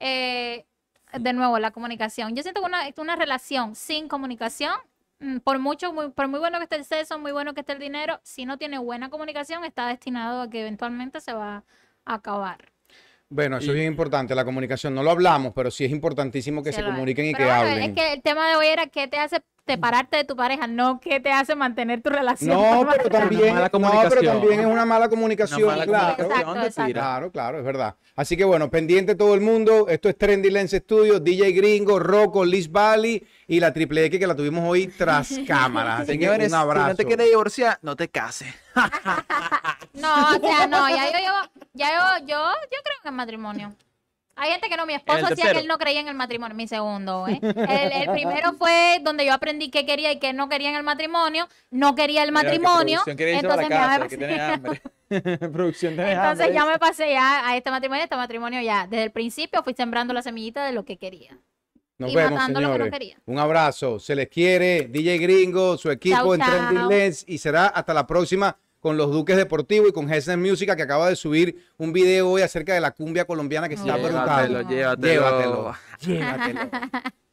Eh, de nuevo, la comunicación. Yo siento que una, una relación sin comunicación, por mucho, muy, por muy bueno que esté el sexo, muy bueno que esté el dinero, si no tiene buena comunicación, está destinado a que eventualmente se va a acabar. Bueno, eso Y- es bien importante, la comunicación. No lo hablamos, pero sí es importantísimo que se comuniquen y Pero que bueno, hablen. Es que el tema de hoy era qué te hace separarte de tu pareja, no qué te hace mantener tu relación. No, pero también, mala no, pero también es una mala comunicación, Una mala claro. comunicación Exacto, de exacto. tira. Claro, claro, es verdad. Así que bueno, pendiente todo el mundo. Esto es Trendy Lens Studios, DJ Gringo, Rocco, Liz Valley y la Triple X que la tuvimos hoy tras cámaras. Así que Señores, un si abrazo. no te quieres divorciar, no te cases. No, o sea, no, ya yo llevo, ya yo, yo, yo creo en el matrimonio. Hay gente que no, mi esposo decía que él no creía en el matrimonio, mi segundo, ¿eh? El, el primero fue donde yo aprendí qué quería y qué no quería en el matrimonio, no quería el matrimonio, entonces ya me pasé- hambre. Producción tiene entonces ya me pasé ya a este matrimonio, este matrimonio ya, desde el principio fui sembrando la semillita de lo que quería. Nos y vemos, matando lo que no quería. Un abrazo. Se les quiere. DJ Gringo, su equipo Chau, en. Lens. Y será hasta la próxima con los Duques Deportivos y con Hessen Music, que acaba de subir un video hoy acerca de la cumbia colombiana que está Llévatelo, brutal. llévatelo. Llévatelo. Llévatelo.